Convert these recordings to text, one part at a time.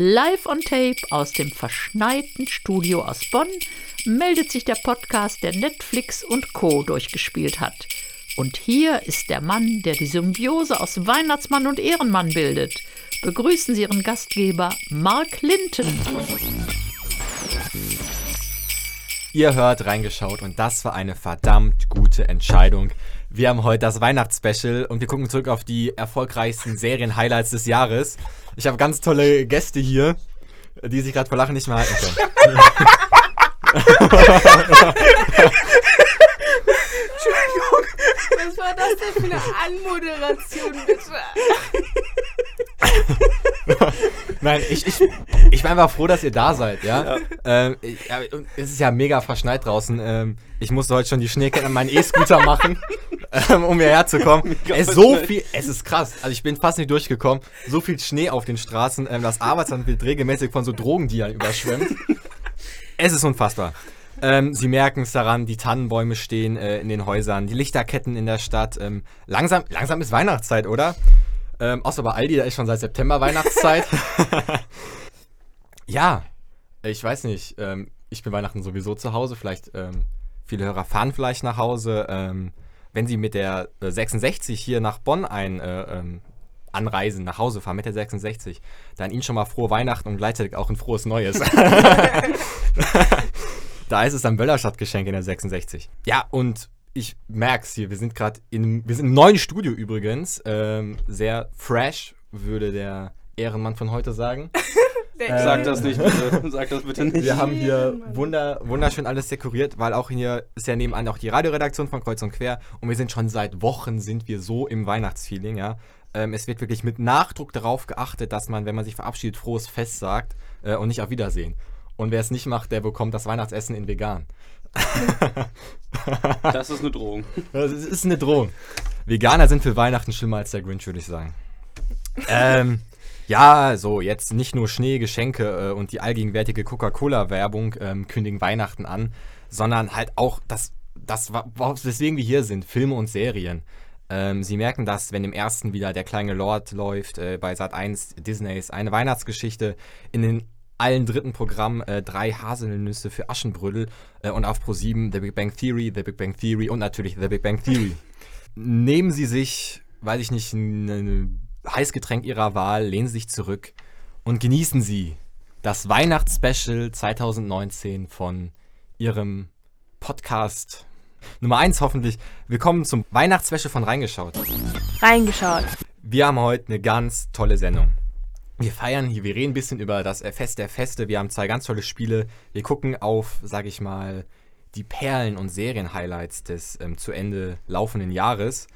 Live on Tape aus dem verschneiten Studio aus Bonn meldet sich der Podcast, der Netflix und Co. durchgespielt hat. Und hier ist der Mann, der die Symbiose aus Weihnachtsmann und Ehrenmann bildet. Begrüßen Sie Ihren Gastgeber Mark Linton. Ihr hört reingeschaut und das war eine verdammt gute Entscheidung. Wir haben heute das Weihnachtsspecial und wir gucken zurück auf die erfolgreichsten Serien-Highlights des Jahres. Ich habe ganz tolle Gäste hier, die sich gerade vor Lachen nicht mehr halten können. Entschuldigung, was war das denn für eine Anmoderation, bitte? Nein, ich, ich, ich bin einfach froh, dass ihr da seid, ja. ja. Ähm, ich, ja es ist ja mega verschneit draußen. Ähm, ich musste heute schon die Schneeketten an meinen E-Scooter machen, um hierher zu kommen. Es ist so viel, es ist krass. Also ich bin fast nicht durchgekommen. So viel Schnee auf den Straßen, ähm, das Arbeitsamt wird regelmäßig von so Drogendealern überschwemmt. Es ist unfassbar. Ähm, sie merken es daran, die Tannenbäume stehen äh, in den Häusern, die Lichterketten in der Stadt. Ähm, langsam, langsam ist Weihnachtszeit, oder? Ähm, außer bei Aldi, da ist schon seit September Weihnachtszeit. ja, ich weiß nicht. Ähm, ich bin Weihnachten sowieso zu Hause. Vielleicht, ähm, viele Hörer fahren vielleicht nach Hause. Wenn sie mit der äh, 66 hier nach Bonn ein, äh, ähm, anreisen, nach Hause fahren mit der 66, dann ihnen schon mal frohe Weihnachten und gleichzeitig auch ein frohes Neues. da ist es ein Böllerstadtgeschenk in der 66. Ja, und ich merk's hier, wir sind gerade in, wir sind im neuen Studio übrigens. Ähm, sehr fresh, würde der Ehrenmann von heute sagen. äh, Sag das nicht bitte. Sag das bitte nicht. Wir haben hier wunder, wunderschön alles dekoriert, weil auch hier ist ja nebenan auch die Radioredaktion von Kreuz und Quer und wir sind schon seit Wochen sind wir so im Weihnachtsfeeling, ja. Ähm, es wird wirklich mit Nachdruck darauf geachtet, dass man, wenn man sich verabschiedet, frohes Fest sagt äh, und nicht auf Wiedersehen. Und wer es nicht macht, der bekommt das Weihnachtsessen in vegan. das ist eine Drohung. Das ist eine Drohung. Veganer sind für Weihnachten schlimmer als der Grinch, würde ich sagen. Ähm, ja, so jetzt nicht nur Schnee, Geschenke äh, und die allgegenwärtige Coca-Cola-Werbung ähm, kündigen Weihnachten an, sondern halt auch das, das, weswegen wir hier sind, Filme und Serien. Ähm, sie merken das, wenn im ersten wieder der kleine Lord läuft, äh, bei Sat 1 Disneys eine Weihnachtsgeschichte in den allen dritten Programm äh, drei Haselnüsse für Aschenbrödel äh, und auf Pro7 The Big Bang Theory, The Big Bang Theory und natürlich The Big Bang Theory. Nehmen Sie sich, weiß ich nicht, ein Heißgetränk Ihrer Wahl, lehnen Sie sich zurück und genießen Sie das Weihnachtsspecial 2019 von Ihrem Podcast Nummer 1 hoffentlich. Willkommen zum Weihnachtsspecial von Reingeschaut. Reingeschaut. Wir haben heute eine ganz tolle Sendung. Wir feiern hier, wir reden ein bisschen über das Fest der Feste. Wir haben zwei ganz tolle Spiele. Wir gucken auf, sag ich mal, die Perlen und Serien-Highlights des ähm, zu Ende laufenden Jahres.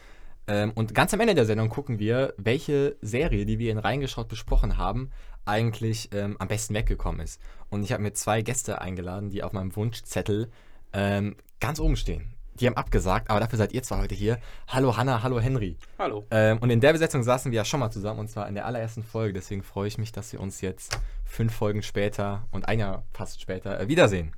Ähm, und ganz am Ende der Sendung gucken wir, welche Serie, die wir in Reingeschaut besprochen haben, eigentlich ähm, am besten weggekommen ist. Und ich habe mir zwei Gäste eingeladen, die auf meinem Wunschzettel ähm, ganz oben stehen die haben abgesagt, aber dafür seid ihr zwar heute hier. Hallo Hanna, hallo Henry. Hallo. Ähm, und in der Besetzung saßen wir ja schon mal zusammen und zwar in der allerersten Folge. Deswegen freue ich mich, dass wir uns jetzt fünf Folgen später und ein Jahr fast später äh, wiedersehen.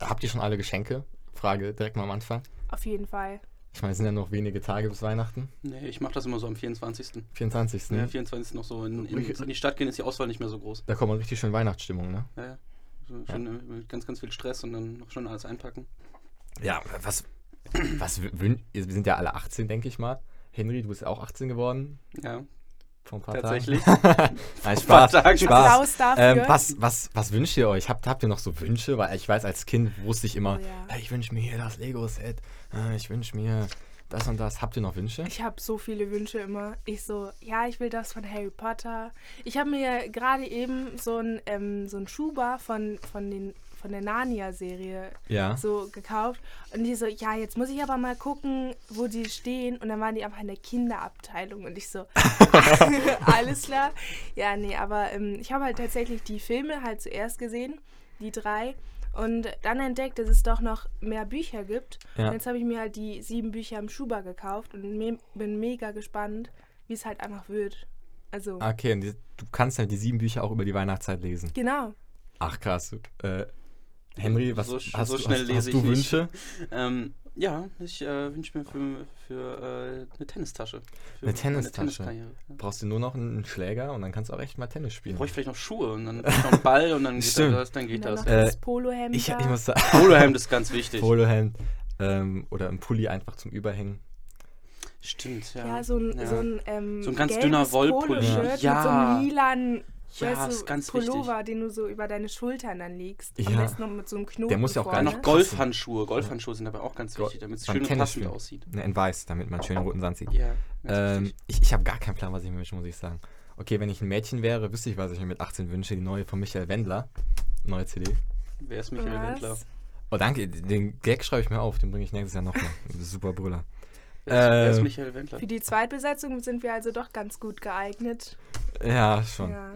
Habt ihr schon alle Geschenke? Frage direkt mal am Anfang. Auf jeden Fall. Ich meine, es sind ja noch wenige Tage bis Weihnachten. Nee, ich mache das immer so am 24. 24. Ja, 24. noch so. In, in, in, die Stadt gehen ist die Auswahl nicht mehr so groß. Da kommt man richtig schön Weihnachtsstimmung, ne? Ja, ja. So schön ja. mit ganz, ganz viel Stress und dann noch schon alles einpacken. Ja, was, was wir sind ja alle 18, denke ich mal. Henry, du bist auch 18 geworden. Ja. Vor ein paar Tatsächlich. Tagen. Nein, Spaß. Tagen. Spaß. Ähm, was, was, was wünscht ihr euch? Habt, habt ihr noch so Wünsche? Weil ich weiß, als Kind wusste ich immer, oh, ja. hey, ich wünsche mir hier das Lego-Set. Äh, ich wünsche mir das und das. Habt ihr noch Wünsche? Ich habe so viele Wünsche immer. Ich so, ja, ich will das von Harry Potter. Ich habe mir gerade eben so ein, ähm, so ein Schuhbar von, von den von der Narnia-Serie ja. so gekauft. Und die so, ja, jetzt muss ich aber mal gucken, wo die stehen. Und dann waren die einfach in der Kinderabteilung. Und ich so, alles klar. Ja, nee, aber ähm, ich habe halt tatsächlich die Filme halt zuerst gesehen, die drei. Und dann entdeckt, dass es doch noch mehr Bücher gibt. Ja. Und jetzt habe ich mir halt die sieben Bücher im Schuber gekauft und me bin mega gespannt, wie es halt einfach wird. Also. Okay, und die, du kannst halt die sieben Bücher auch über die Weihnachtszeit lesen. Genau. Ach krass. Äh, Henry, was so, hast, so schnell hast, lese hast du ich Wünsche? Ähm, Ja, ich äh, wünsche mir für, für äh, eine Tennistasche. Für Eine Tennistasche. Ja. Brauchst du nur noch einen Schläger und dann kannst du auch echt mal Tennis spielen. Brauche ich vielleicht noch Schuhe und dann noch einen Ball und dann geht Stimmt. das. Dann geht dann das. noch Äh, das Polohemd. Ich, ich muss sagen, Polohemd ist ganz wichtig. Polohemd ähm, oder ein Pulli einfach zum Überhängen. Stimmt, ja. ja, so ein, Ja. so ein, ähm, So ein ganz dünner Wollpulli. Ja. mit so einem lilanen Ja, weißt ist du, ganz Pullover, den du so über deine Schultern dann legst. Am Ja. besten noch mit so einem Knoten Der muss ja auch gar vorne. nicht noch Golfhandschuhe. Golfhandschuhe sind aber auch ganz Go- wichtig, damit es schön und passend aussieht. Ne, in weiß, damit man schön roten Sand sieht. Ja, Ähm, wichtig. ich ich habe gar keinen Plan, was ich mir wünsche, muss ich sagen. Okay, wenn ich ein Mädchen wäre, wüsste ich, was ich mir mit 18 wünsche. Die neue von Michael Wendler. Neue CD. Wer ist Michael Wendler? Was? Oh, danke. Den Gag schreibe ich mir auf. Den bringe ich nächstes Jahr nochmal. Super Brüller. Äh, Michael Wendler? Für die Zweitbesetzung sind wir also doch ganz gut geeignet. Ja, schon. Ja.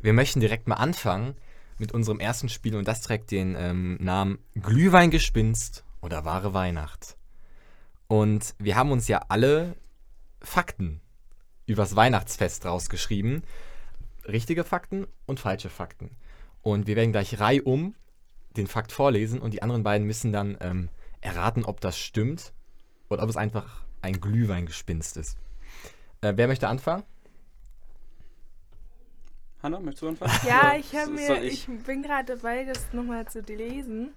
Wir möchten direkt mal anfangen mit unserem ersten Spiel und das trägt den ähm, Namen Glühweingespinst oder wahre Weihnacht. Und wir haben uns ja alle Fakten übers Weihnachtsfest rausgeschrieben. Richtige Fakten und falsche Fakten. Und wir werden gleich reihum den Fakt vorlesen und die anderen beiden müssen dann ähm, erraten, ob das stimmt oder ob es einfach ein Glühweingespinst ist. Äh, wer möchte anfangen? Hanna, möchtest du anfangen? Ja, ich mir, ich bin gerade dabei, das nochmal zu lesen.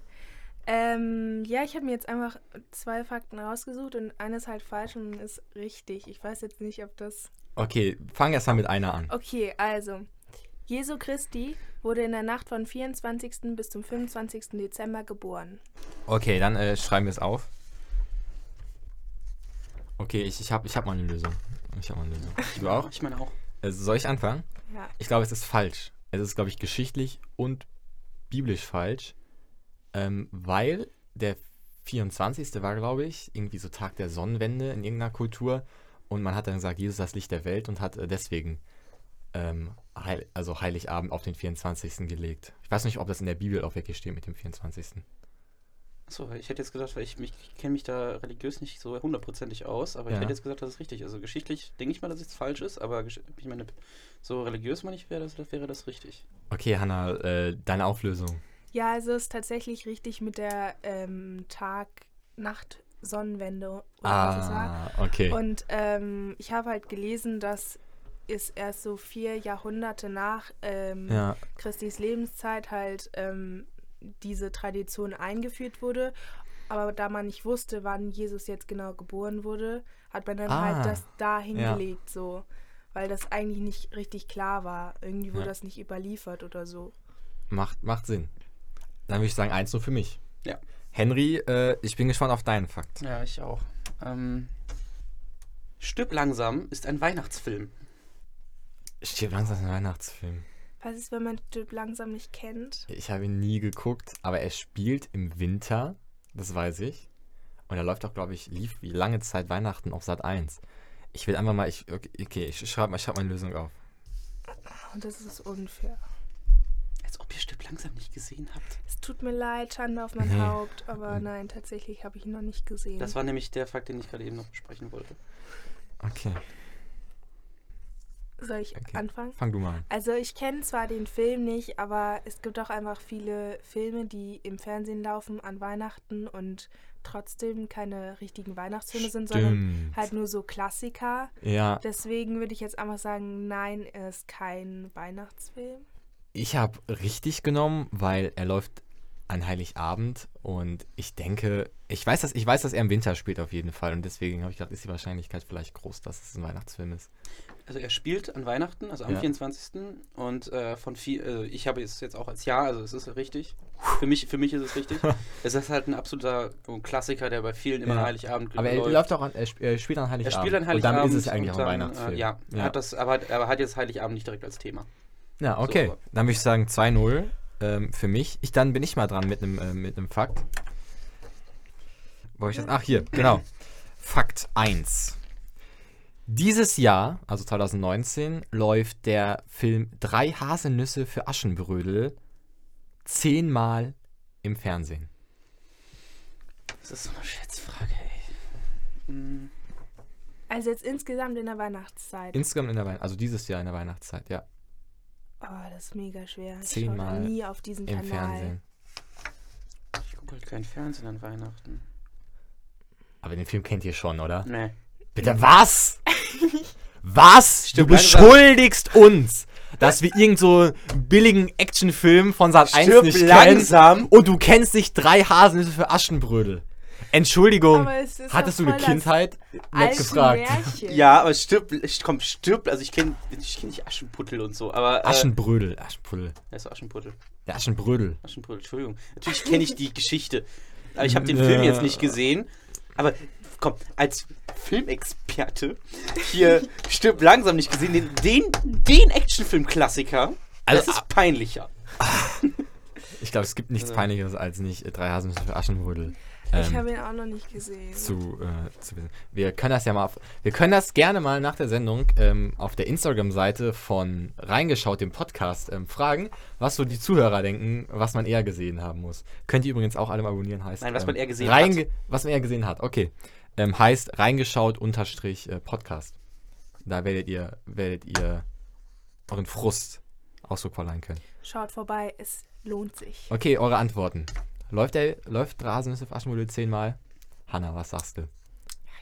Ähm, ja, ich habe mir jetzt einfach zwei Fakten rausgesucht und eines halt falsch und ist richtig. Ich weiß jetzt nicht, ob das. Okay, fang erst mal mit einer an. Okay, also. Jesu Christi wurde in der Nacht von 24. bis zum 25. Dezember geboren. Okay, dann äh, schreiben wir es auf. Okay, ich, ich habe ich hab mal eine Lösung. Ich habe mal eine Lösung. Du auch? Ich meine auch. Äh, soll ich anfangen? Ja. Ich glaube, es ist falsch. Es ist, glaube ich, geschichtlich und biblisch falsch, ähm, weil der 24. war, glaube ich, irgendwie so Tag der Sonnenwende in irgendeiner Kultur und man hat dann gesagt, Jesus ist das Licht der Welt und hat äh, deswegen ähm, heil, also Heiligabend auf den 24. gelegt. Ich weiß nicht, ob das in der Bibel auch wirklich steht mit dem 24. Achso, ich hätte jetzt gedacht, weil ich, mich- ich kenne mich da religiös nicht so hundertprozentig aus, aber Ja. ich hätte jetzt gesagt, das ist richtig. Also geschichtlich denke ich mal, dass es falsch ist, aber ich meine, so religiös meine ich, wäre das, wäre das richtig. Okay, Hanna, äh, deine Auflösung. Ja, also ist tatsächlich richtig mit der ähm, Tag-Nacht-Sonnenwende. oder was es war. Ah, okay. Und ähm, ich habe halt gelesen, dass es erst so vier Jahrhunderte nach ähm, ja, Christis Lebenszeit halt ähm, diese Tradition eingeführt wurde. Aber da man nicht wusste, wann Jesus jetzt genau geboren wurde, hat man dann Ah, halt das da ja. hingelegt, so. Weil das eigentlich nicht richtig klar war. Irgendwie wurde Ja. das nicht überliefert oder so. macht, macht Sinn. Dann würde ich sagen, eins nur für mich. Ja. Henry, äh, ich bin gespannt auf deinen Fakt. Ja, ich auch. Ähm, Stirb langsam ist ein Weihnachtsfilm. Stirb langsam ist ein Weihnachtsfilm. Was ist, wenn man Typ langsam nicht kennt? Ich habe ihn nie geguckt, aber er spielt im Winter, das weiß ich. Und er läuft auch, glaube ich, lief wie lange Zeit Weihnachten auf Sat 1. Ich will einfach mal, ich, okay, ich schreibe mal, ich schreib meine Lösung auf. Und das ist unfair. Als ob ihr Stirb langsam nicht gesehen habt. Es tut mir leid, Schande auf mein Nee. Haupt, aber nein, tatsächlich habe ich ihn noch nicht gesehen. Das war nämlich der Fakt, den ich gerade eben noch besprechen wollte. Okay, Soll ich Okay. anfangen? fang du mal an. Also ich kenne zwar den Film nicht, aber es gibt auch einfach viele Filme, die im Fernsehen laufen an Weihnachten und trotzdem keine richtigen Weihnachtsfilme sind, sondern Stimmt. halt nur so Klassiker. Ja, Deswegen würde ich jetzt einfach sagen, nein, er ist kein Weihnachtsfilm. ich habe richtig genommen, weil er läuft an Heiligabend und ich denke, ich weiß, dass, ich weiß, dass er im Winter spielt auf jeden Fall und deswegen habe ich gedacht, ist die Wahrscheinlichkeit vielleicht groß, dass es ein Weihnachtsfilm ist. Also er spielt an Weihnachten, also am Ja. 24. Und äh, von viel, also ich habe es jetzt auch als Ja, also es ist richtig. Für mich, für mich ist es richtig. es ist halt ein absoluter Klassiker, der bei vielen immer Ja. Heiligabend Aber er läuft. auch an, er, sp- er spielt an er Heiligabend. spielt an Und Heiligabend. dann ist es ja eigentlich auch und ein dann, Weihnachtsfilm. Äh, ja, Er hat das, aber, aber hat jetzt Heiligabend nicht direkt als Thema. Ja, okay. So. Dann würde ich sagen 2-0 ähm, für mich. Ich, dann bin ich mal dran mit einem äh, mit einem Fakt. Wo ich das? Ach, hier, genau. Fakt 1. Dieses Jahr, also 2019, läuft der Film Drei Haselnüsse für Aschenbrödel zehnmal im Fernsehen. Das ist so eine Schätzfrage, ey. Hm, Also jetzt insgesamt in der Weihnachtszeit. Insgesamt in der Weihnachtszeit, also dieses Jahr in der Weihnachtszeit, ja. oh, das ist mega schwer. Ich Zehnmal nie auf diesen Im Kanal. Fernsehen. ich gucke halt kein Fernsehen an Weihnachten. Aber den Film kennt ihr schon, oder? Nee. Bitte was? Was? Stimmt, du langsam. beschuldigst uns, dass wir irgend so einen billigen Actionfilm von Sat 1 Stirb nicht langsam. kennen und du kennst nicht drei Haselnüsse für Aschenbrödel. Entschuldigung, hattest du eine Kindheit? Nett gefragt. Märchen. Ja, aber stirb, ich- komm, stirb, also ich kenne ich kenn nicht Aschenputtel und so, aber. Äh, Aschenbrödel, Aschenbrödel. Ja, ist Aschenputtel. Ja, Aschenbrödel. Aschenputtel, Entschuldigung. Natürlich kenne ich die Geschichte. Aber ich habe den Film jetzt nicht gesehen. Aber komm, als Filmexperte hier stirb langsam nicht gesehen, den, den, den Actionfilm-Klassiker, Also, das ist peinlicher. Ich glaube, es gibt nichts Peinlicheres als nicht äh, drei Haselnüsse für Aschenbrödel. Ich ähm, habe ihn auch noch nicht gesehen. zu, äh, zu wissen. Wir können das ja mal, auf, wir können das gerne mal nach der Sendung ähm, auf der Instagram-Seite von Reingeschaut, dem Podcast, ähm, fragen, was so die Zuhörer denken, was man eher gesehen haben muss. Könnt ihr übrigens auch alle mal abonnieren, heißt. Nein, was man ähm, eher gesehen reinge- Was man eher gesehen hat, okay. Ähm, heißt reingeschaut unterstrich äh, Podcast. Da werdet ihr, werdet ihr euren Frust Ausdruck verleihen können. Schaut vorbei, es lohnt sich. Okay, eure Antworten. Läuft der, läuft Rasenüsse auf Aschenbrödel zehnmal? Hanna, was sagst du?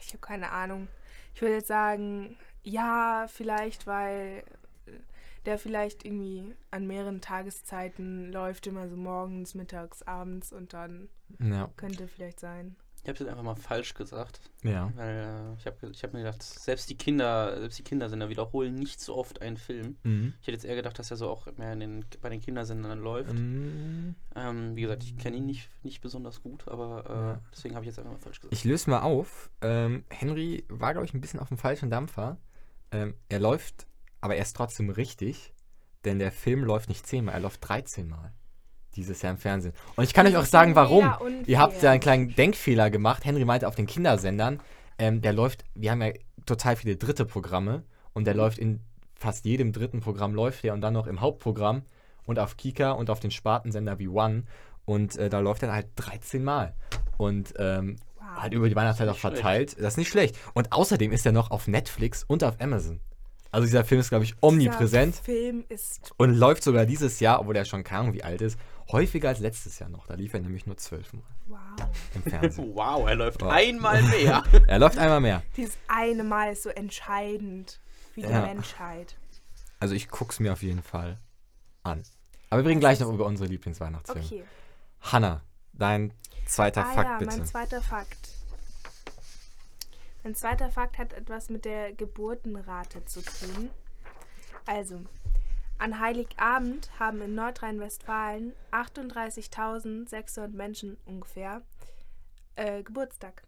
Ich habe keine Ahnung. Ich würde jetzt sagen, ja, vielleicht, weil äh, der vielleicht irgendwie an mehreren Tageszeiten läuft, immer so morgens, mittags, abends und dann Ja. könnte vielleicht sein. Ich habe es jetzt einfach mal falsch gesagt, Ja. weil äh, ich habe ich hab mir gedacht, selbst die Kinder, selbst die Kindersender wiederholen nicht so oft einen Film. Mhm. Ich hätte jetzt eher gedacht, dass er so auch mehr den, bei den Kindersendern läuft. Mm, Ähm, wie gesagt, ich kenne ihn nicht, nicht besonders gut, aber äh, Ja. deswegen habe ich jetzt einfach mal falsch gesagt. Ich löse mal auf. Ähm, Henry war, glaube ich, ein bisschen auf dem falschen Dampfer. Ähm, er läuft, aber er ist trotzdem richtig, denn der Film läuft nicht zehnmal, er läuft 13 Mal. Dieses Jahr im Fernsehen. Und ich kann euch auch sagen, warum. Unfair. Ihr habt ja einen kleinen Denkfehler gemacht. Henry meinte auf den Kindersendern, ähm, der läuft, wir haben ja total viele dritte Programme und der läuft in fast jedem dritten Programm läuft der und dann noch im Hauptprogramm und auf Kika und auf den Spartensender wie One und äh, da läuft er halt 13 Mal. Und ähm, Wow. halt über die Weihnachtszeit auch nicht schlecht. verteilt. Das ist nicht schlecht. Und außerdem ist er noch auf Netflix und auf Amazon. Also dieser Film ist, glaube ich, omnipräsent Dieser Film ist und läuft sogar dieses Jahr, obwohl er schon keine Ahnung wie alt ist, häufiger als letztes Jahr noch. Da lief er nämlich nur zwölfmal wow. im Fernsehen. Wow, er läuft Wow. einmal mehr. er läuft einmal mehr. Dieses eine Mal ist so entscheidend für die Ja. Menschheit. Also ich guck's mir auf jeden Fall an. Aber wir reden gleich noch über unsere Lieblingsweihnachtsfilme. Okay. Hanna, dein zweiter ah Fakt ja, bitte. mein zweiter Fakt. Mein zweiter Fakt hat etwas mit der Geburtenrate zu tun. Also, an Heiligabend haben in Nordrhein-Westfalen 38.600 Menschen ungefähr äh, Geburtstag.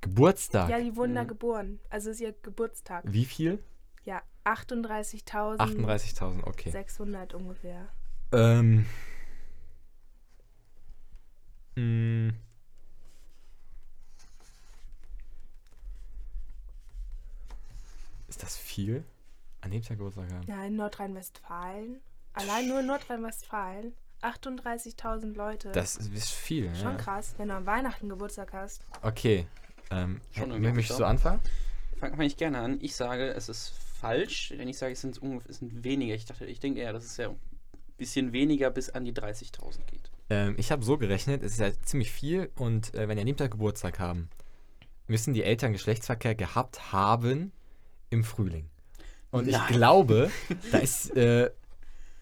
Geburtstag. Ja, die wurden da Mhm. geboren. Also ist ihr Geburtstag. Wie viel? Ja, 38.600 38.000, okay. ungefähr. Ähm. Mm. Ist das viel? An dem Tag Geburtstag haben? Ja, in Nordrhein-Westfalen. Allein nur in Nordrhein-Westfalen. 38.000 Leute. Das ist, ist viel, Schon ja. krass, wenn du an Weihnachten Geburtstag hast. Okay. Ähm, Schon irgendwie möchtest du anfangen? Fange fang ich gerne an. Ich sage, es ist falsch, denn ich sage, es sind, ungefähr, es sind weniger. Ich dachte, ich denke eher, dass es ja ein bisschen weniger bis an die 30.000 geht. Ähm, ich habe so gerechnet, es ist ja ziemlich viel und äh, wenn die an dem Tag Geburtstag haben, müssen die Eltern Geschlechtsverkehr gehabt haben im Frühling. Und ich Nein. glaube, da ist, äh,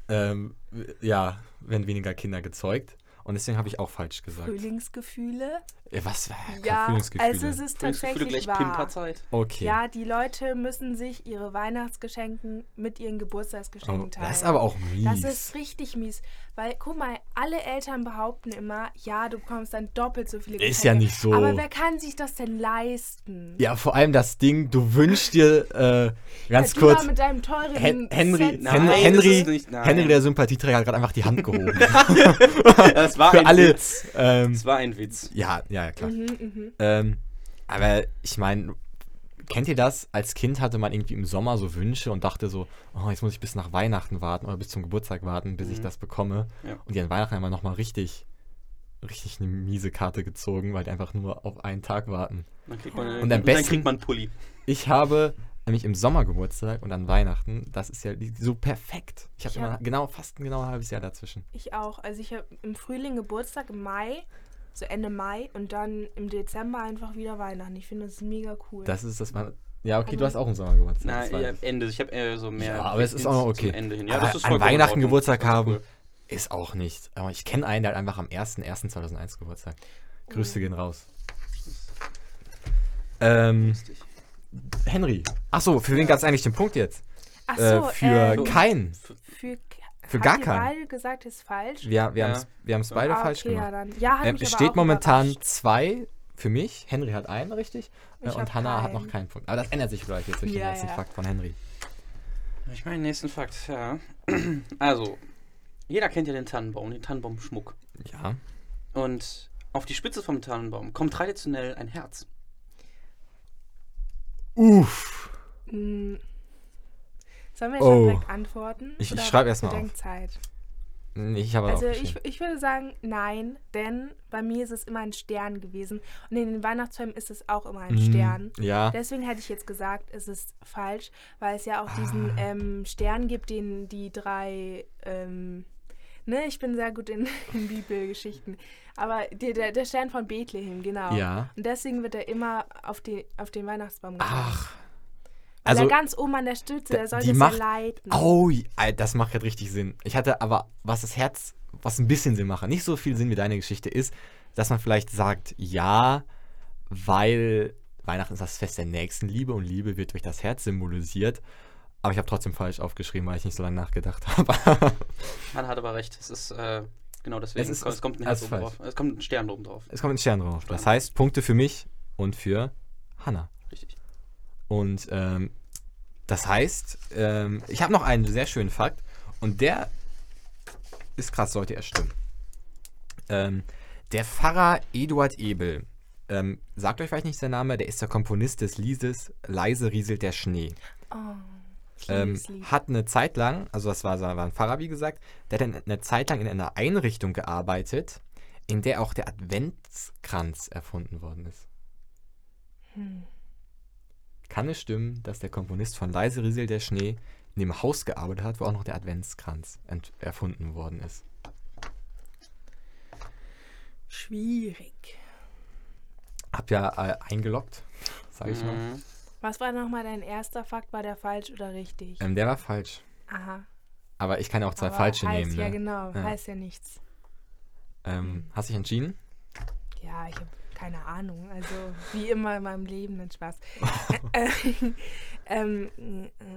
ähm, ja, werden weniger Kinder gezeugt. Und deswegen habe ich auch falsch gesagt. Frühlingsgefühle. Was? Ja, Frühlingsgefühle. also es ist tatsächlich gleich wahr. Pimperzeit. okay. Ja, die Leute müssen sich ihre Weihnachtsgeschenken mit ihren oh, Geburtstagsgeschenken teilen. das ist aber auch mies. Das ist richtig mies. Weil, guck mal, alle Eltern behaupten immer, ja, du bekommst dann doppelt so viele Geschenke. Ist ja nicht so. Aber wer kann sich das denn leisten? ja, vor allem das Ding, du wünschst dir, äh, ganz du kurz, mit deinem teuren Hen Henry, Set. Nein, Henry. Henry, der Sympathieträger, hat gerade einfach die Hand gehoben. Das war Für ein alle. Witz. Ähm, Das war ein Witz. ja, ja, klar. Mhm, mhm. Ähm, aber ich meine, kennt ihr das? Als Kind hatte man irgendwie im Sommer so Wünsche und dachte so, oh, jetzt muss ich bis nach Weihnachten warten oder bis zum Geburtstag warten, bis ich Mhm. das bekomme. Ja. Und die an Weihnachten immer nochmal richtig, richtig eine miese Karte gezogen, weil die einfach nur auf einen Tag warten. Dann kriegt man. Und am dann besten- kriegt man einen Pulli. Ich habe nämlich im Sommer Geburtstag und an Weihnachten, das ist ja so perfekt. Ich habe Ich immer hab- genau, fast ein genau halbes Jahr dazwischen. Ich auch. Also ich habe im Frühling Geburtstag, im Mai. so Ende Mai und dann im Dezember einfach wieder Weihnachten. Ich finde das mega cool. Das ist das. Man, ja, okay, Also- du hast auch einen Sommergeburtstag. Na, ja, ich. Ende. Ich habe eher so mehr. Ja, aber es ist auch noch zum okay. Ende hin. Ja, aber das ist an Weihnachten. Geburtstag haben cool. ist auch nicht. Aber ich kenne einen, der hat einfach am 1.1.2001 Geburtstag. Grüße gehen raus. Ähm, Lustig. Henry. Achso, für wen gab es eigentlich den Punkt jetzt? Ach äh, so, für ähm, keinen. für, für gar keinen. beide gesagt, ist falsch. Wir, wir Ja. haben es haben's beide Ah, falsch okay, gemacht. Ja, dann. ja Ähm, es steht momentan überrascht. zwei für mich. Henry hat einen, richtig? Äh, Ich und hab Hannah hat noch keinen Punkt. Aber das ändert sich vielleicht jetzt durch den Ja, letzten ja. Fakt von Henry. Ich meine, nächsten Fakt, ja. Also, jeder kennt ja den Tannenbaum, den Tannenbaumschmuck. Ja. Und auf die Spitze vom Tannenbaum kommt traditionell ein Herz. Uff. Mm. Sollen wir Oh. schon direkt antworten? Ich- ich Oder schreib erst mal auf. Nee, ich habe Also auch ich, ich würde sagen nein, denn bei mir ist es immer ein Stern gewesen. Und in den Weihnachtsfilmen ist es auch immer ein Mhm. Stern. Ja. Deswegen hätte ich jetzt gesagt, es ist falsch, weil es ja auch diesen Ah. ähm, Stern gibt, den die drei, ähm, ne, ich bin sehr gut in, in Bibelgeschichten, aber die, der, der Stern von Bethlehem, genau. Ja. Und deswegen wird er immer auf, die, auf den Weihnachtsbaum gebracht. Ach. Weil Also, er ganz oben an der Stütze, der soll die das macht- leiten. oh, das macht gerade richtig Sinn. Ich hatte aber, was das Herz, was ein bisschen Sinn macht, nicht so viel Sinn wie deine Geschichte ist, dass man vielleicht sagt, ja, weil Weihnachten ist das Fest der Nächstenliebe und Liebe wird durch das Herz symbolisiert. Aber ich habe trotzdem falsch aufgeschrieben, weil ich nicht so lange nachgedacht habe. Man hat aber recht, es ist, äh, genau deswegen, Es ist- kommt, es kommt ein Herz oben drauf. Es kommt ein Stern oben drauf. es kommt ein Stern drauf. Das heißt, Punkte für mich und für Hannah. Richtig. Und ähm, das heißt, ähm, ich habe noch einen sehr schönen Fakt und der ist krass, sollte er stimmen. Ähm, der Pfarrer Eduard Ebel, ähm, sagt euch vielleicht nicht der Name, der ist der Komponist des Liedes Leise rieselt der Schnee. Oh, Ähm, hat eine Zeit lang, also das war, war ein Pfarrer, wie gesagt, der hat dann eine Zeit lang in einer Einrichtung gearbeitet, in der auch der Adventskranz erfunden worden ist. Hm. Kann es stimmen, dass der Komponist von Leise rieselt der Schnee in dem Haus gearbeitet hat, wo auch noch der Adventskranz ent- erfunden worden ist? Schwierig. Hab ja äh, eingeloggt, sag ich mal. Was war nochmal dein erster Fakt? War der falsch oder richtig? Ähm, der war falsch. Aha. Aber ich kann ja auch zwei Aber falsche heißt, nehmen. Ja, Ne? genau. Ja. Heißt ja nichts. ähm, hast dich entschieden? Ja, ich habe keine Ahnung. Also, wie immer in meinem Leben, dann Spaß. ähm,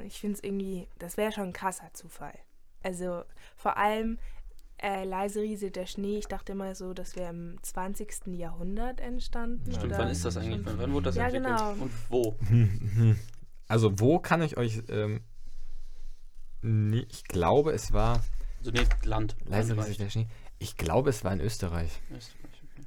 ich finde es irgendwie, das wäre schon ein krasser Zufall. Also, vor allem äh, leise rieselt der Schnee. Ich dachte immer so, das wäre im 20. Jahrhundert entstanden. Stimmt, wann ist das eigentlich? Wann, wann wurde das Ja, entwickelt? genau. Und wo? Also, wo kann ich euch. Ähm, nee, ich glaube, es war. Also nee, Land. Leise rieselt der Schnee. Ich glaube, es war in Österreich. reicht.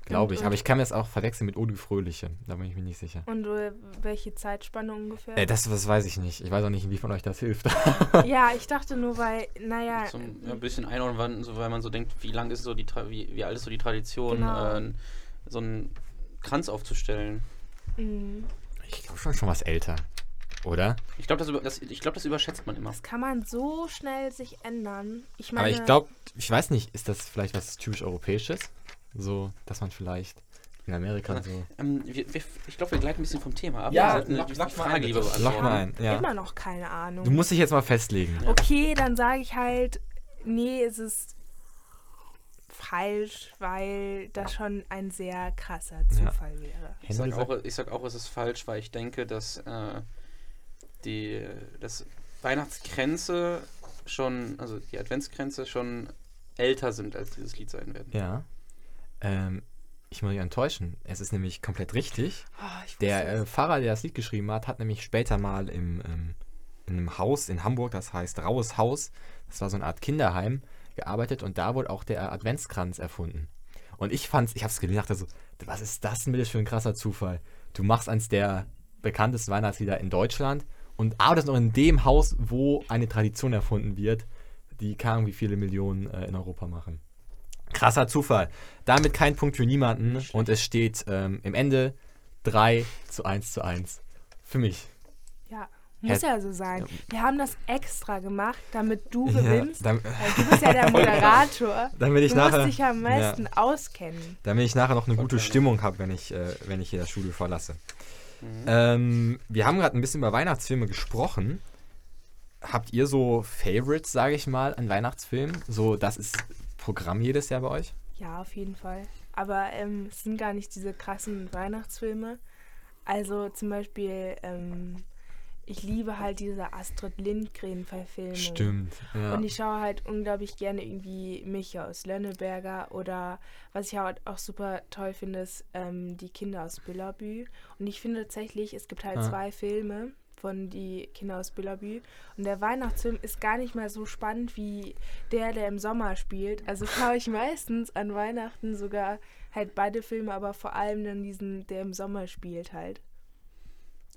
Glaube ich. Aber ich kann mir das auch verwechseln mit Ode Fröhliche. Da bin ich mir nicht sicher. Und äh, welche Zeitspanne ungefähr? Äh, das, das weiß ich nicht. Ich weiß auch nicht, inwiefern euch das hilft. ja, ich dachte nur, weil, naja, So ein, ein bisschen einordnen, so, weil man so denkt, wie lang ist so die, Tra- wie, wie alt ist so die Tradition, Genau. äh, so einen Kranz aufzustellen. mh, Ich glaube schon schon was älter. Oder? Ich glaube, das, das, ich glaub, das überschätzt man immer. das kann man so schnell sich ändern. Ich meine, Aber ich glaube, ich weiß nicht, ist das vielleicht was typisch Europäisches? So, dass man vielleicht in Amerika so. Ähm, wir, wir, ich glaube, wir gleiten ein bisschen vom Thema ab. Ja, Wir sollten lock- lock mal Frage ein, lieber. Lock mal ein. Ja. immer noch keine Ahnung. Du musst dich jetzt mal festlegen. Okay, dann sage ich halt, nee, es ist falsch, weil das schon ein sehr krasser Zufall wäre. Ich sag, Henry auch, ich sag auch, es ist falsch, weil ich denke, dass äh, die dass Weihnachtskränze schon, also die Adventskränze schon älter sind, als dieses Lied sein werden. Ja. Ähm, ich muss dich enttäuschen. Es ist nämlich komplett richtig. Oh, Der äh. Pfarrer, der das Lied geschrieben hat, hat nämlich später mal im, ähm, in einem Haus in Hamburg, das heißt Rauhes Haus, das war so eine Art Kinderheim, gearbeitet und da wurde auch der Adventskranz erfunden. Und ich fand's, ich hab's gelesen, dachte so, was ist das denn bitte für ein krasser Zufall? Du machst eins der bekanntesten Weihnachtslieder in Deutschland und arbeitest noch in dem Haus, wo eine Tradition erfunden wird, die kann wie viele Millionen äh, in Europa machen. Krasser Zufall. Damit kein Punkt für niemanden und es steht ähm, im Ende 3 zu 1 zu 1. Für mich. Ja, Muss ja so sein. Wir haben das extra gemacht, damit du Ja, gewinnst. dann- weil du bist ja der Moderator. Damit ich du nachher- musst dich am meisten auskennen. Damit ich nachher noch eine gute. Stimmung habe, wenn ich, äh, wenn ich hier das Studio verlasse. Mhm. Ähm, wir haben gerade ein bisschen über Weihnachtsfilme gesprochen. Habt ihr so Favorites, sage ich mal, an Weihnachtsfilmen? So, das ist Programm jedes Jahr bei euch? Ja, auf jeden Fall. Aber ähm, es sind gar nicht diese krassen Weihnachtsfilme. Also zum Beispiel, ähm, ich liebe halt diese Astrid Lindgren-Verfilmung. Stimmt. Ja. Und ich schaue halt unglaublich gerne irgendwie Micha aus Lönneberger oder was ich halt auch super toll finde, ist ähm, die Kinder aus Billabü. Und ich finde tatsächlich, es gibt halt Ah. zwei Filme von die Kinder aus Billabü. Und der Weihnachtsfilm ist gar nicht mehr so spannend wie der, der im Sommer spielt. Also schaue ich meistens an Weihnachten sogar halt beide Filme, aber vor allem dann diesen, der im Sommer spielt halt.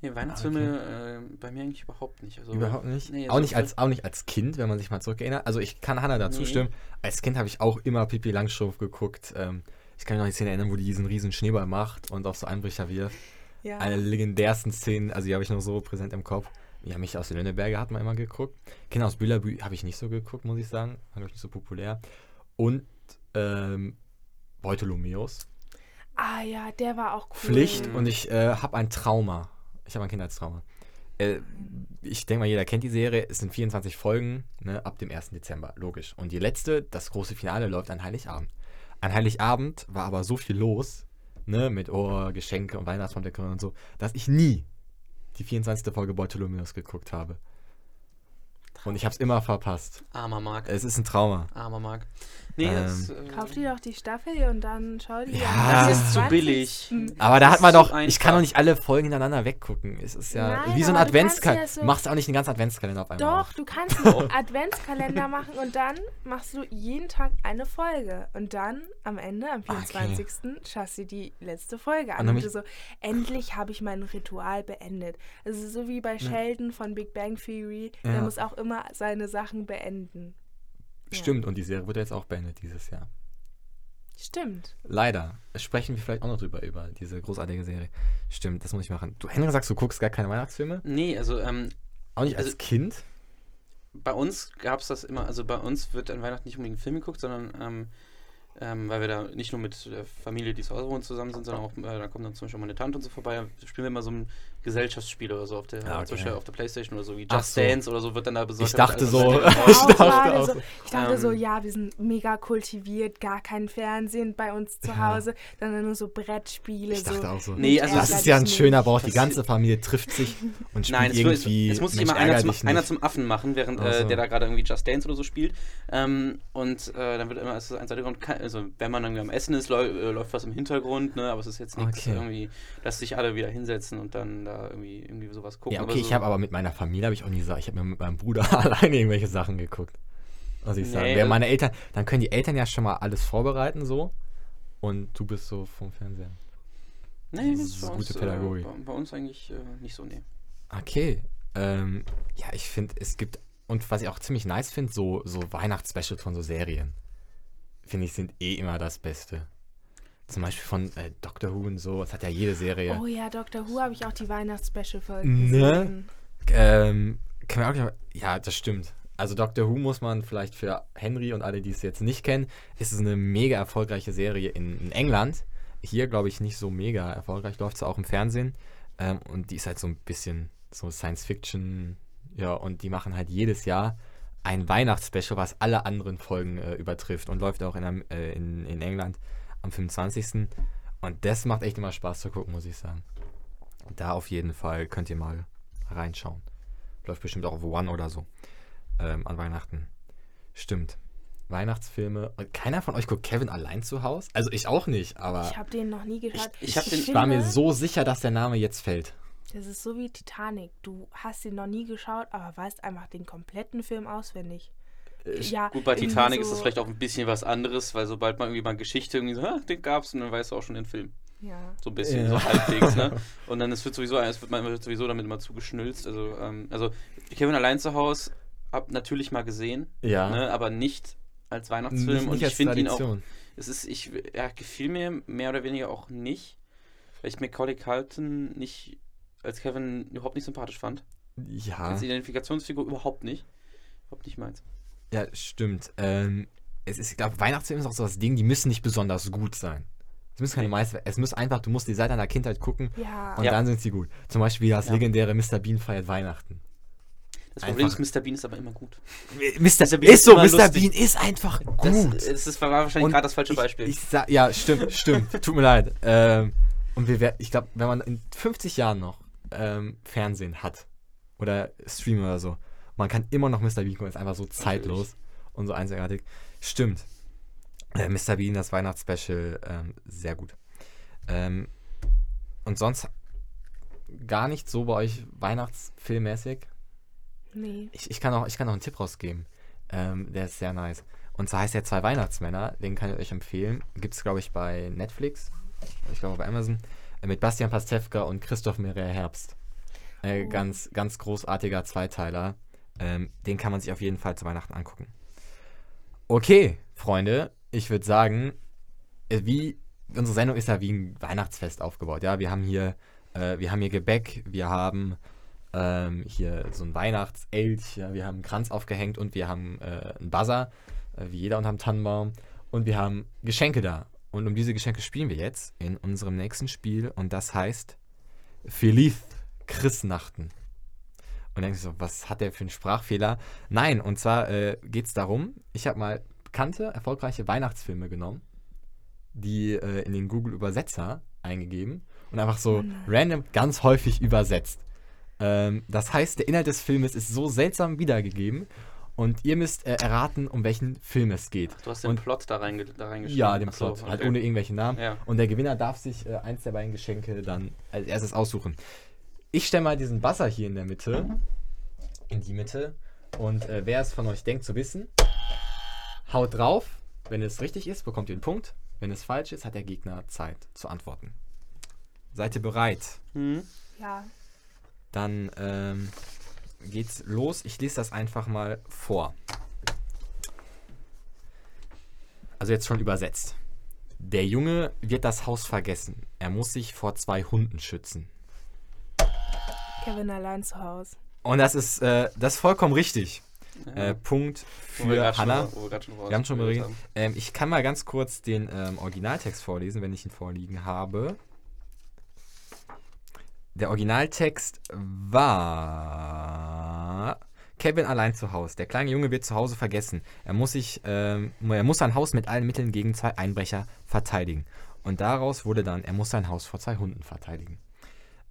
Nee, Weihnachtsfilme äh, bei mir eigentlich überhaupt nicht. Also, Überhaupt nicht. Nee, auch, so nicht als, auch nicht als Kind, wenn man sich mal zurückerinnert. Also ich kann Hannah dazu Nee. stimmen. Als Kind habe ich auch immer Pippi Langstrumpf geguckt. Ähm, ich kann mich noch die Szene erinnern, wo die diesen riesen Schneeball macht und auf so Einbrecher wirft. Ja. Eine der legendärsten Szenen, also die habe ich noch so präsent im Kopf. Ja, mich aus Lönneberger hat man immer geguckt. Kinder aus Büllerbü habe ich nicht so geguckt, muss ich sagen. War, glaube ich, nicht so populär. Und ähm, Beutelomeus. Ah ja, der war auch cool. Pflicht und ich äh, habe ein Trauma. Ich habe ein Kindheitstrauma. Äh, ich denke mal, jeder kennt die Serie. Es sind 24 Folgen ne, ab dem 1. Dezember, logisch. Und die letzte, das große Finale, läuft an Heiligabend. An Heiligabend war aber so viel los, ne, mit oh, Geschenke und Weihnachtsbaumdekoration und so, dass ich nie die 24. Folge Beutelomeus geguckt habe. Und ich habe es immer verpasst. Armer Marc. Es ist ein Trauma. Armer Marc. Nee, Ähm, das. Äh, Kauf dir doch die Staffel und dann schau die Ja, am das ist zu 20.. billig. Aber da hat man ist so doch, ich kann doch nicht alle Folgen hintereinander weggucken. Es ist ja Nein, wie so ein du Adventskalender. ja so- Machst auch nicht einen ganzen Adventskalender auf einmal. Doch, du kannst einen Adventskalender machen und dann machst du jeden Tag eine Folge. Und dann am Ende, am Okay. 24. schaust du die letzte Folge Und an. dann Und mich- du so, endlich habe ich mein Ritual beendet. Es ist so wie bei Sheldon von Big Bang Theory. Ja. Der muss auch immer seine Sachen beenden. Stimmt, und die Serie wird jetzt auch beendet dieses Jahr. Stimmt. Leider. Sprechen wir vielleicht auch noch drüber, über diese großartige Serie. Stimmt, das muss ich machen. Du, Henry, sagst du, guckst gar keine Weihnachtsfilme? nee, also ähm, Auch nicht als Also- Kind? bei uns gab es das immer, also bei uns wird an Weihnachten nicht unbedingt ein Film geguckt, sondern ähm, ähm, weil wir da nicht nur mit der Familie, die zu Hause wohnt, zusammen sind, sondern auch, äh, da kommt dann zum Beispiel meine Tante und so vorbei, da spielen wir immer so ein Gesellschaftsspiel oder so auf der, Ah, okay. auf der Playstation oder so, wie Ach Just so. Dance oder so wird dann da besorgt. Ich dachte so- Ich dachte so, so. ich dachte so, Ähm, ja, wir sind mega kultiviert, gar kein Fernsehen bei uns zu Ja. Hause, sondern nur so Brettspiele. Ich dachte so. auch so. Nee, also das ist ja ein schöner. Brauch. Die ganze Familie trifft sich und spielt Nein, es, muss- irgendwie. es muss sich immer einer zum, einer zum Affen machen, während Ach äh, so. der da gerade irgendwie Just Dance oder so spielt. Ähm, und äh, dann wird immer, es ist ein Seite, also wenn man irgendwie am Essen ist, läu äh, läuft was im Hintergrund, ne? aber es ist jetzt nichts Okay. irgendwie, dass sich alle wieder hinsetzen und dann da irgendwie, irgendwie sowas gucken. Ja, okay, so, ich habe aber mit meiner Familie habe ich auch nie gesagt. Ich habe mir mit meinem Bruder alleine irgendwelche Sachen geguckt. Muss ich sagen. Nee, also- meine Eltern, dann können die Eltern ja schon mal alles vorbereiten so. Und du bist so vom Fernseher. Nee, Das das ist gute uns, Pädagogik. Äh, bei, bei uns eigentlich äh, nicht so, nee. Okay. Ähm, ja, ich finde, es gibt, und was ich auch ziemlich nice finde, so, so Weihnachtsspecials von so Serien. Finde ich, sind eh immer das Beste. Zum Beispiel von äh, Doctor Who und so. Das hat ja jede Serie. Oh ja, Doctor Who habe ich auch die Weihnachts-Special-Folge Ne? gesehen. Ähm, kann man auch nicht, ja, das stimmt. Also Doctor Who muss man vielleicht für Henry und alle, die es jetzt nicht kennen, ist es eine mega erfolgreiche Serie in, in England. Hier, glaube ich, nicht so mega erfolgreich, läuft es auch im Fernsehen. Ähm, und die ist halt so ein bisschen so Science Fiction. Ja, und die machen halt jedes Jahr ein Weihnachtsspecial, was alle anderen Folgen äh, übertrifft und läuft auch in, Am- äh, in, in England am 25. Und das macht echt immer Spaß zu gucken, muss ich sagen. Da auf jeden Fall könnt ihr mal reinschauen. Läuft bestimmt auch auf One oder so. Ähm, an Weihnachten. Stimmt. Weihnachtsfilme. Und keiner von euch guckt Kevin allein zu Hause? Also ich auch nicht, aber Ich habe den noch nie geschaut. ich den- ich war mir so sicher, dass der Name jetzt fällt. Das ist so wie Titanic. Du hast ihn noch nie geschaut, aber weißt einfach den kompletten Film auswendig. Ja, Gut, bei Titanic so, ist das vielleicht auch ein bisschen was anderes, weil sobald man irgendwie mal Geschichte irgendwie so, ha, den gab's und dann weißt du auch schon den Film. Ja. So ein bisschen, Ja. so halbwegs, ne? Und dann es wird sowieso, es wird, man wird sowieso damit immer zugeschnülzt. Also, ähm, also Kevin allein zu Hause hab natürlich mal gesehen, Ja. ne? aber nicht als Weihnachtsfilm. Nicht, und ich finde ihn auch, es ist, ich, ja, gefiel mir mehr oder weniger auch nicht, weil ich Macaulay Culkin nicht als Kevin überhaupt nicht sympathisch fand. Ja, Als Identifikationsfigur überhaupt nicht. Überhaupt nicht meins. Ja, stimmt. Ähm, es ist, ich glaube, Weihnachtsfilme ist auch so das Ding, die müssen nicht besonders gut sein. Es müssen keine Meister, es muss einfach, du musst die seit deiner Kindheit gucken Ja. und Ja. dann sind sie gut. Zum Beispiel das Ja. legendäre Mr. Bean feiert Weihnachten. Das Problem Einfach- ist, Mr. Bean ist aber immer gut. Mr. Bean ist ist so, Mr. lustig. Bean ist einfach Das, gut. das ist, war wahrscheinlich gerade das falsche ich, Beispiel. Ich sag, ja, stimmt, stimmt. Tut mir leid. Ähm, und wir werden, ich glaube, wenn man in 50 Jahren noch ähm, Fernsehen hat oder Stream oder so, man kann immer noch Mr. Bean gucken, ist einfach so zeitlos und so einzigartig. Stimmt. Äh, Mr. Bean, das Weihnachtsspecial, ähm, sehr gut. Ähm, und sonst gar nicht so bei euch Weihnachtsfilmmäßig? Nee. Ich, ich, kann auch, ich kann auch einen Tipp rausgeben. Ähm, der ist sehr nice. Und zwar heißt der Zwei Weihnachtsmänner. Den kann ich euch empfehlen. Gibt es, glaube ich, bei Netflix. Ich glaube, bei Amazon. Äh, mit Bastian Pastewka und Christoph Mireille Herbst. Äh, Oh. Ganz, ganz großartiger Zweiteiler. Ähm, den kann man sich auf jeden Fall zu Weihnachten angucken. Okay, Freunde. Ich würde sagen, äh, wie unsere Sendung ist ja wie ein Weihnachtsfest aufgebaut. Ja, wir haben hier, äh, wir haben hier Gebäck, wir haben ähm, hier so ein Weihnachtselch, ja, wir haben einen Kranz aufgehängt und wir haben äh, einen Buzzer, äh, wie jeder unterm Tannenbaum. Und wir haben Geschenke da. Und um diese Geschenke spielen wir jetzt in unserem nächsten Spiel und das heißt Feliz Christnachten. Und denkst du so, was hat der für einen Sprachfehler? Nein, und zwar äh, geht es darum, ich habe mal bekannte, erfolgreiche Weihnachtsfilme genommen, die äh, in den Google-Übersetzer eingegeben und einfach so random ganz häufig übersetzt. Ähm, das heißt, der Inhalt des Filmes ist so seltsam wiedergegeben und ihr müsst äh, erraten, um welchen Film es geht. du hast den und- Plot da, reinge da reingeschrieben. Ja, den Ach so, Plot, halt okay. ohne irgendwelche Namen. Ja. Und der Gewinner darf sich äh, eins der beiden Geschenke dann als erstes aussuchen. Ich stelle mal diesen Buzzer hier in der Mitte, in die Mitte. Und äh, wer es von euch denkt zu wissen, haut drauf. Wenn es richtig ist, bekommt ihr einen Punkt. Wenn es falsch ist, hat der Gegner Zeit zu antworten. Seid ihr bereit? Hm? Ja. Dann ähm, geht's los. Ich lese das einfach mal vor. Also jetzt schon übersetzt. Der Junge wird das Haus vergessen. Er muss sich vor zwei Hunden schützen. Kevin allein zu Hause. Und das ist, äh, das ist vollkommen richtig. Ja. Äh, Punkt für wo wir grad schon Wir haben schon überlegt. Ähm, ich kann mal ganz kurz den ähm, Originaltext vorlesen, wenn ich ihn vorliegen habe. Der Originaltext war Kevin allein zu Hause. Der kleine Junge wird zu Hause vergessen. Er muss sich, ähm, er muss sein Haus mit allen Mitteln gegen zwei Einbrecher verteidigen. Und daraus wurde dann, er muss sein Haus vor zwei Hunden verteidigen.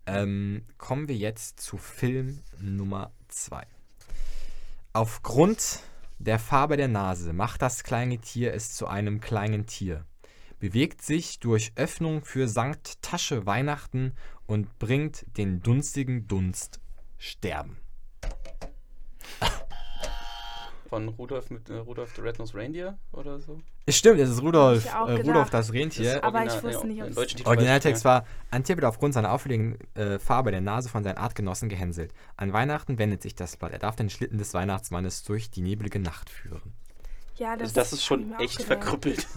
Ähm, kommen wir jetzt zu Film Nummer 2. Aufgrund der Farbe der Nase macht das kleine Tier es zu einem kleinen Tier, bewegt sich durch Öffnung für Sankt Tasche Weihnachten und bringt den dunstigen Dunst Sterben. Von Rudolf mit äh, Rudolf the Red-Nosed Reindeer oder so? Es stimmt, es ist Rudolf, äh. Rudolf das Rentier. Aber ich wusste nicht, deutschen Titel Originaltext war, Antje wird aufgrund seiner auffälligen äh, Farbe der Nase von seinen Artgenossen gehänselt. An Weihnachten wendet sich das Blatt. Er darf den Schlitten des Weihnachtsmannes durch die neblige Nacht führen. Ja, das, nicht. Das ist schon echt verkrüppelt.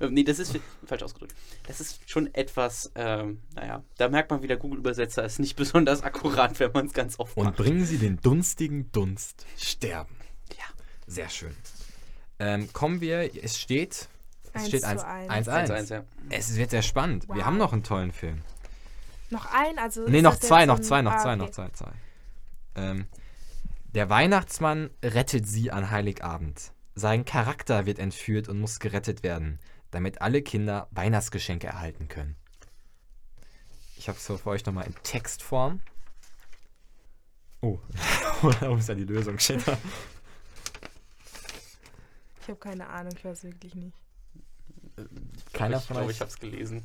Ähm, nee, das ist falsch ausgedrückt. Das ist schon etwas, ähm, naja, da merkt man wieder, Google-Übersetzer ist nicht besonders akkurat, wenn man es ganz oft Und macht. bringen sie den dunstigen Dunst sterben. Ja. Sehr schön. Ähm, kommen wir, es steht, es Eins steht zu 1 eins. 1 1-1, ja. Es wird sehr spannend. Wir Wow. haben noch einen tollen Film. Noch ein, also. Nee, ist noch zwei, noch zwei, noch ah, zwei, okay. noch zwei, zwei. Ähm, der Weihnachtsmann rettet sie an Heiligabend. Sein Charakter wird entführt und muss gerettet werden, damit alle Kinder Weihnachtsgeschenke erhalten können. Ich habe es für euch nochmal in Textform. Oh, wo ist ja die Lösung? Da. Ich habe keine Ahnung, ich weiß wirklich nicht. Keiner ich von glaube, euch? ich habe es gelesen.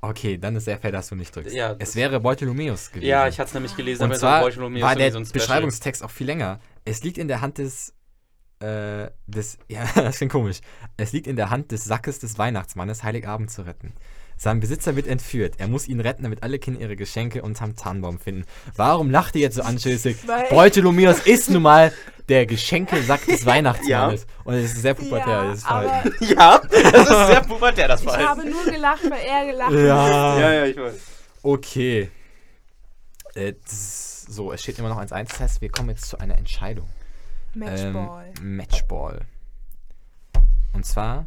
Okay, dann ist sehr fair, dass du nicht drückst. Ja, es wäre Beutelomeus gewesen. Ja, ich hatte es nämlich gelesen, Und aber zwar Bartholomäus war der so. Beschreibungstext auch viel länger. Es liegt in der Hand des, äh, des, ja, das klingt komisch. Es liegt in der Hand des Sackes des Weihnachtsmannes, Heiligabend zu retten. Sein Besitzer wird entführt. Er muss ihn retten, damit alle Kinder ihre Geschenke unterm Tannenbaum finden. Warum lacht ihr jetzt so anstößig? Weil- Beutelomios ist nun mal der Geschenkesack des Weihnachtsmannes. Und es ist sehr pubertär. Ja, das aber Ja, das ist sehr pubertär, das ich war habe nur gelacht, weil er gelacht Ja. Ja, ja, ich weiß. Okay. Äh, So, es steht immer noch 1-1. Das heißt, wir kommen jetzt zu einer Entscheidung. Matchball. Ähm, Matchball. Und zwar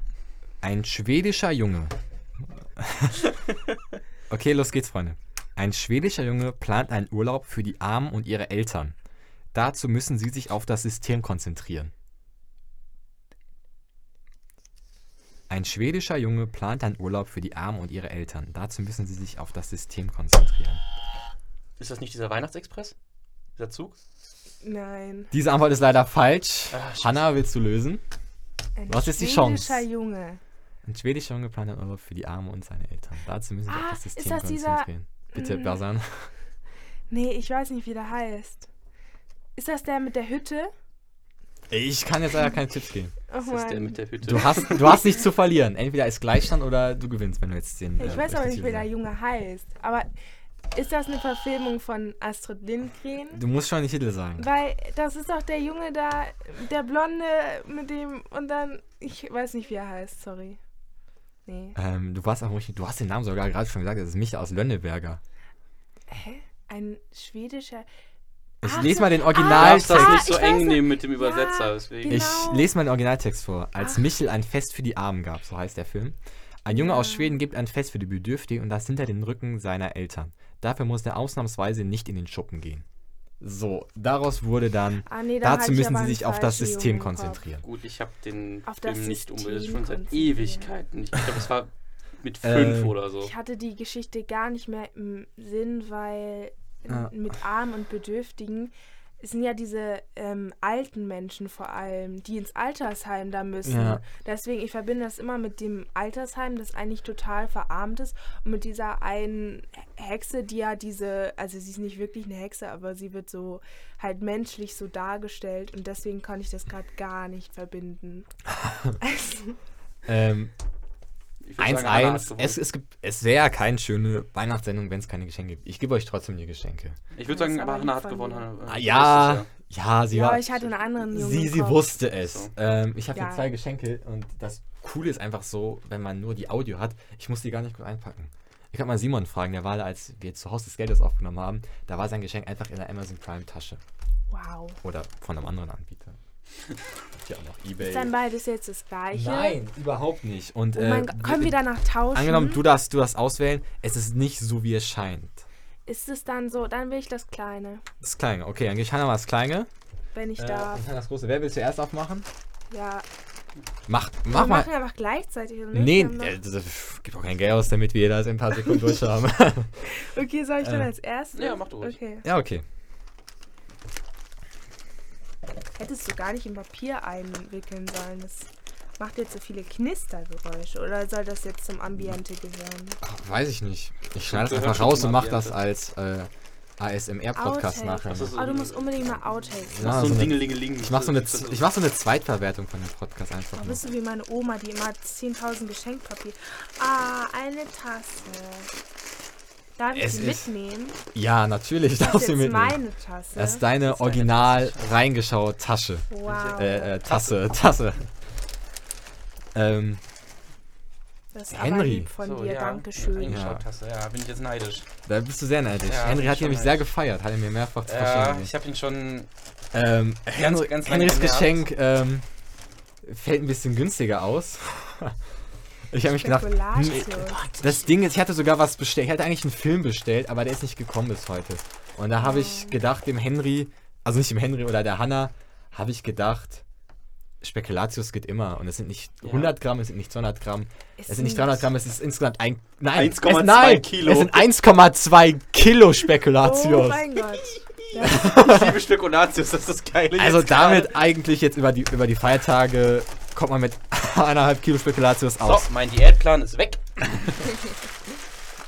ein schwedischer Junge. okay, los geht's, Freunde. Ein schwedischer Junge plant einen Urlaub für die Armen und ihre Eltern. Dazu müssen sie sich auf das System konzentrieren. Ein schwedischer Junge plant einen Urlaub für die Armen und ihre Eltern. Dazu müssen sie sich auf das System konzentrieren. Ist das nicht dieser Weihnachtsexpress? Dieser Zug? Nein. Diese Antwort ist leider falsch. Shit. Hanna, willst du lösen? Ein Was ist die Chance? schwedischer Junge. Ein schwedischer Junge plant einen Urlaub für die Armen und seine Eltern. Dazu müssen sie Ah, auf das ist System das dieser- konzentrieren. Bitte, Mm. Basan. Nee, ich weiß nicht, wie der heißt. Ist das der mit der Hütte? Ich kann jetzt leider keine Tipps geben. Oh Das ist der mit der Hütte. Du hast, du hast nichts zu verlieren. Entweder ist Gleichstand oder du gewinnst, wenn du jetzt den. Ich äh, weiß aber nicht, wie der. Junge heißt. Aber ist das eine Verfilmung von Astrid Lindgren? Du musst schon den Titel sagen. Weil das ist doch der Junge da, der Blonde mit dem und dann, ich weiß nicht, wie er heißt, sorry. Nee. Ähm, du warst auch richtig, du hast den Namen sogar gerade schon gesagt, das ist Michael aus Lönneberger. Hä? Ein schwedischer. Ich Ach lese so, mal den ah, Du Original. darfst das Ah, nicht so ich eng nehmen mit dem Ja, Übersetzer. Deswegen. Ich genau. lese mal den Originaltext vor. Als Ach. Michel ein Fest für die Armen gab, so heißt der Film. Ein Junge aus Ja. Schweden gibt ein Fest für die Bedürftigen und das hinter den Rücken seiner Eltern. Dafür muss er ausnahmsweise nicht in den Schuppen gehen. So, daraus wurde dann, Ah, nee, da dazu müssen sie sich auf das System konzentrieren. Gut, ich habe den Auf das Film nicht unbedingt schon seit. Ewigkeiten. Ich glaube, das war mit Äh, fünf oder so. Ich hatte die Geschichte gar nicht mehr im Sinn, weil Ah. mit Armen und Bedürftigen es sind ja diese ähm, alten Menschen vor allem, die ins Altersheim da müssen. Ja. Deswegen, ich verbinde das immer mit dem Altersheim, das eigentlich total verarmt ist und mit dieser einen Hexe, die ja diese, also sie ist nicht wirklich eine Hexe, aber sie wird so halt menschlich so dargestellt und deswegen konnte ich das gerade gar nicht verbinden. also, Ähm, 1-1. gewonnen. Es, es, gibt- es wäre keine schöne Weihnachtssendung, wenn es keine Geschenke gibt. Ich gebe euch trotzdem die Geschenke. Ich würde sagen, aber Hannah hat gewonnen. Hannah, Ah, äh, ja, ja, sie ja, war. aber ich hatte einen anderen Jungen. Sie, sie wusste es. So. Ähm, ich habe Ja. hier zwei Geschenke und das Coole ist einfach so, wenn man nur die Audio hat, ich muss die gar nicht gut einpacken. Ich kann mal Simon fragen, der war da, als wir zu Hause des Geldes aufgenommen haben, da war sein Geschenk einfach in der Amazon Prime Tasche. Wow. Oder von einem anderen Anbieter. Ja, noch Ebay. Ist dann beides jetzt das gleiche? Nein, überhaupt nicht. Und Oh äh, mein Gott, können wir danach tauschen? angenommen, du darfst, du darfst auswählen, es ist nicht so, wie es scheint. Ist es dann so, dann will ich das Kleine, Das Kleine, okay, dann gehe ich Hannah mal das Kleine. wenn ich Äh, darf. und Hannah das Große. Wer will zuerst aufmachen? Ja. Mach, Wir mach mal. machen einfach gleichzeitig, oder? Nee, Wir äh, das, das gibt auch kein Geld aus, damit wir das in ein paar Sekunden durch haben. Okay, soll ich dann äh, als erstes? Ja, mach du ruhig. Okay. ja, okay. Hättest du gar nicht in Papier einwickeln sollen. Das macht jetzt so viele Knistergeräusche. Oder soll das jetzt zum Ambiente gehören? Ach, weiß ich nicht. Ich schneide das einfach raus und mache das als äh, ASMR-Podcast nachher. Ach. Aber du musst unbedingt mal Outtakes Ja, so so ein eine- Dingelingeling. Ich mache so, eine, ich mach so eine Zweitverwertung von dem Podcast einfach. Oh, bist du wie meine Oma, die immer 10.000 Geschenkpapier. Ah, eine Tasse. Darf ich ist- mitnehmen? Ja, natürlich Das darfst ist du mitnehmen. meine Tasse. Das ist deine deine original Tasse. reingeschaut Tasche. wow. Äh, äh, Tasse, Tasse. Ähm, das ist aber Henry. lieb von So, dir. ja, Dankeschön. Hast du. Ja, bin ich jetzt neidisch. da bist du sehr neidisch. Ja, Henry hat ihn nämlich sehr gefeiert, hat er mir mehrfach zu Ja, verstehen ich habe ihn schon. Ähm, Henry, ganz Henrys. Geschenk ähm, fällt ein bisschen günstiger aus. ich habe mich gedacht, nee, das Ding ist, ich hatte sogar was bestellt. Ich hatte eigentlich einen Film bestellt, aber der ist nicht gekommen bis heute. Und da habe ich Oh. gedacht, dem Henry, also nicht dem Henry oder der Hanna, habe ich gedacht, Spekulatius geht immer. Und es sind nicht Ja. 100 Gramm, es sind nicht 200 Gramm, es sind nicht 300 Gramm, es ist insgesamt ein, nein, 1,2 es, nein, Kilo. Es sind 1,2 Kilo Oh Spekulatius. mein Gott. Ich liebe Spekulatius, das ist das Geile. Also jetzt damit gerade. eigentlich jetzt über die, über die Feiertage kommt man mit eineinhalb Kilo Spekulatius aus. So, mein Diätplan ist weg.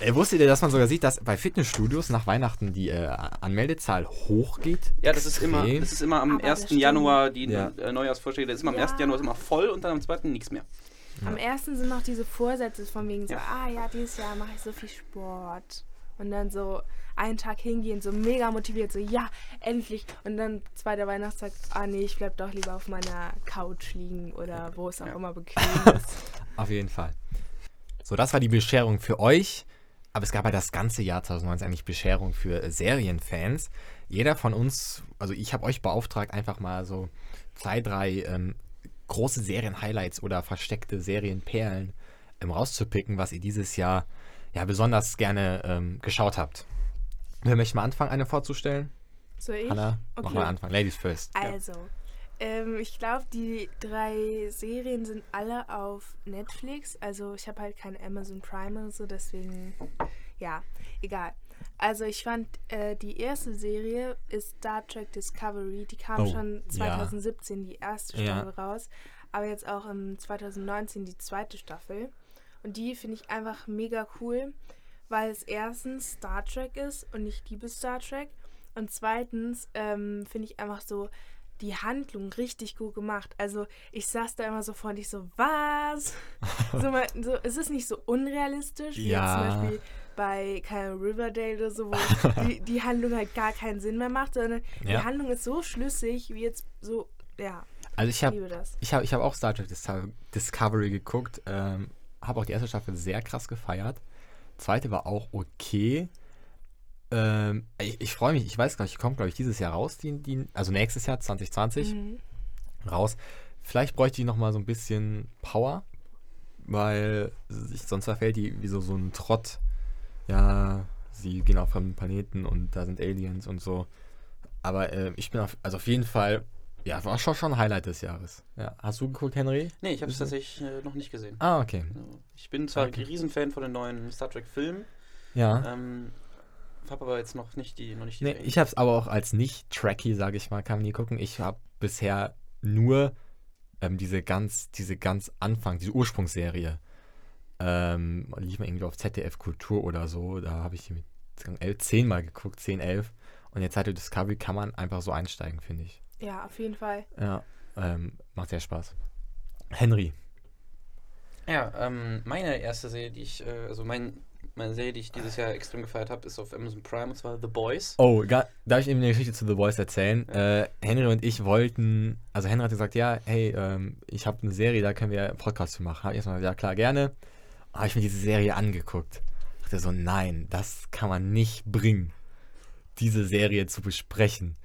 Äh, wusstet ihr, dass man sogar sieht, dass bei Fitnessstudios nach Weihnachten die äh, Anmeldezahl hochgeht? Ja, das ist immer, das ist immer am Aber das 1. stimmt. Januar die Ja. äh, Neujahrsvorschläge. Das ist immer am Ja. 1. Januar ist immer voll und dann am 2. nichts mehr. Am ersten sind noch diese Vorsätze von wegen so, Ja. ah ja, dieses Jahr mache ich so viel Sport. Und dann so einen Tag hingehen, so mega motiviert, so ja, endlich. Und dann zweiter Weihnachtstag, ah nee, ich bleib doch lieber auf meiner Couch liegen oder wo es auch Ja. immer bequem ist. Auf jeden Fall. So, das war die Bescherung für euch. aber es gab ja das ganze Jahr 2019 eigentlich Bescherung für äh, Serienfans. Jeder von uns, also ich habe euch beauftragt, einfach mal so zwei, drei ähm, große Serien-Highlights oder versteckte Serienperlen ähm, rauszupicken, was ihr dieses Jahr ja besonders gerne ähm, geschaut habt. Wer möchte mal anfangen, eine vorzustellen? So ich? Hanna, mach Okay. mal anfangen. Ladies first. Also, ähm, ich glaube, die drei Serien sind alle auf Netflix. Also ich habe halt kein Amazon Prime oder so, deswegen, ja, egal. Also ich fand, äh, die erste Serie ist Star Trek Discovery. Die kam Oh, schon ja. 2017, die erste Ja. Staffel raus. Aber jetzt auch im 2019 die zweite Staffel. Und die finde ich einfach mega cool, weil es erstens Star Trek ist und ich liebe Star Trek. Und zweitens ähm, finde ich einfach so die Handlung richtig gut gemacht. Also ich saß da immer so vor und ich so, was? so, mal, so, es ist nicht so unrealistisch, wie Ja. zum Beispiel bei keine Riverdale oder so, wo die, die Handlung halt gar keinen Sinn mehr macht, sondern die Ja. Handlung ist so schlüssig, wie jetzt so, ja, Also ich habe liebe das. Ich habe ich hab auch Star Trek Dis Discovery geguckt. Ähm, habe auch die erste Staffel sehr krass gefeiert. Zweite war auch okay. Ähm, ich ich freue mich, ich weiß gar nicht, kommt, glaube ich, dieses Jahr raus, die, die, also nächstes Jahr 2020 Mhm. raus. Vielleicht bräuchte die nochmal so ein bisschen Power, weil sich, sonst verfällt die wie so, so ein Trott. Ja, sie gehen auf fremden Planeten und da sind Aliens und so. Aber äh, ich bin auf, also auf jeden Fall, ja, war schon, schon ein Highlight des Jahres. Ja. Hast du geguckt, Henry? Nee, ich habe es tatsächlich äh, noch nicht gesehen. Ah, okay. Also, Ich bin zwar Okay. ein Riesenfan von den neuen Star Trek-Filmen, Ja. ähm, habe aber jetzt noch nicht die, noch nicht die Nee, Serien. ich habe es aber auch als nicht-Tracky, sage ich mal, kann man nie gucken. Ich habe bisher nur ähm, diese ganz, diese ganz Anfang, diese Ursprungsserie. Ähm, lief mal irgendwie auf ZDF Kultur oder so. Da habe ich mit elf, zehnmal geguckt, 10, 11. Und jetzt hatte Discovery kann man einfach so einsteigen, finde ich. Ja, auf jeden Fall. Ja, ähm, macht sehr Spaß. Henry. Ja, ähm, meine erste Serie, die ich, äh, also mein, meine Serie, die ich dieses Jahr extrem gefeiert habe, ist auf Amazon Prime und zwar The Boys. Oh, ga, darf ich eben eine Geschichte zu The Voice erzählen? Äh, Henry und ich wollten, also Henry hat gesagt, ja, hey, ähm, ich habe eine Serie, da können wir einen Podcast zu machen. Hab ich erstmal gesagt, ja klar, gerne. Habe ich mir diese Serie angeguckt. Dachte so, nein, das kann man nicht bringen, diese Serie zu besprechen.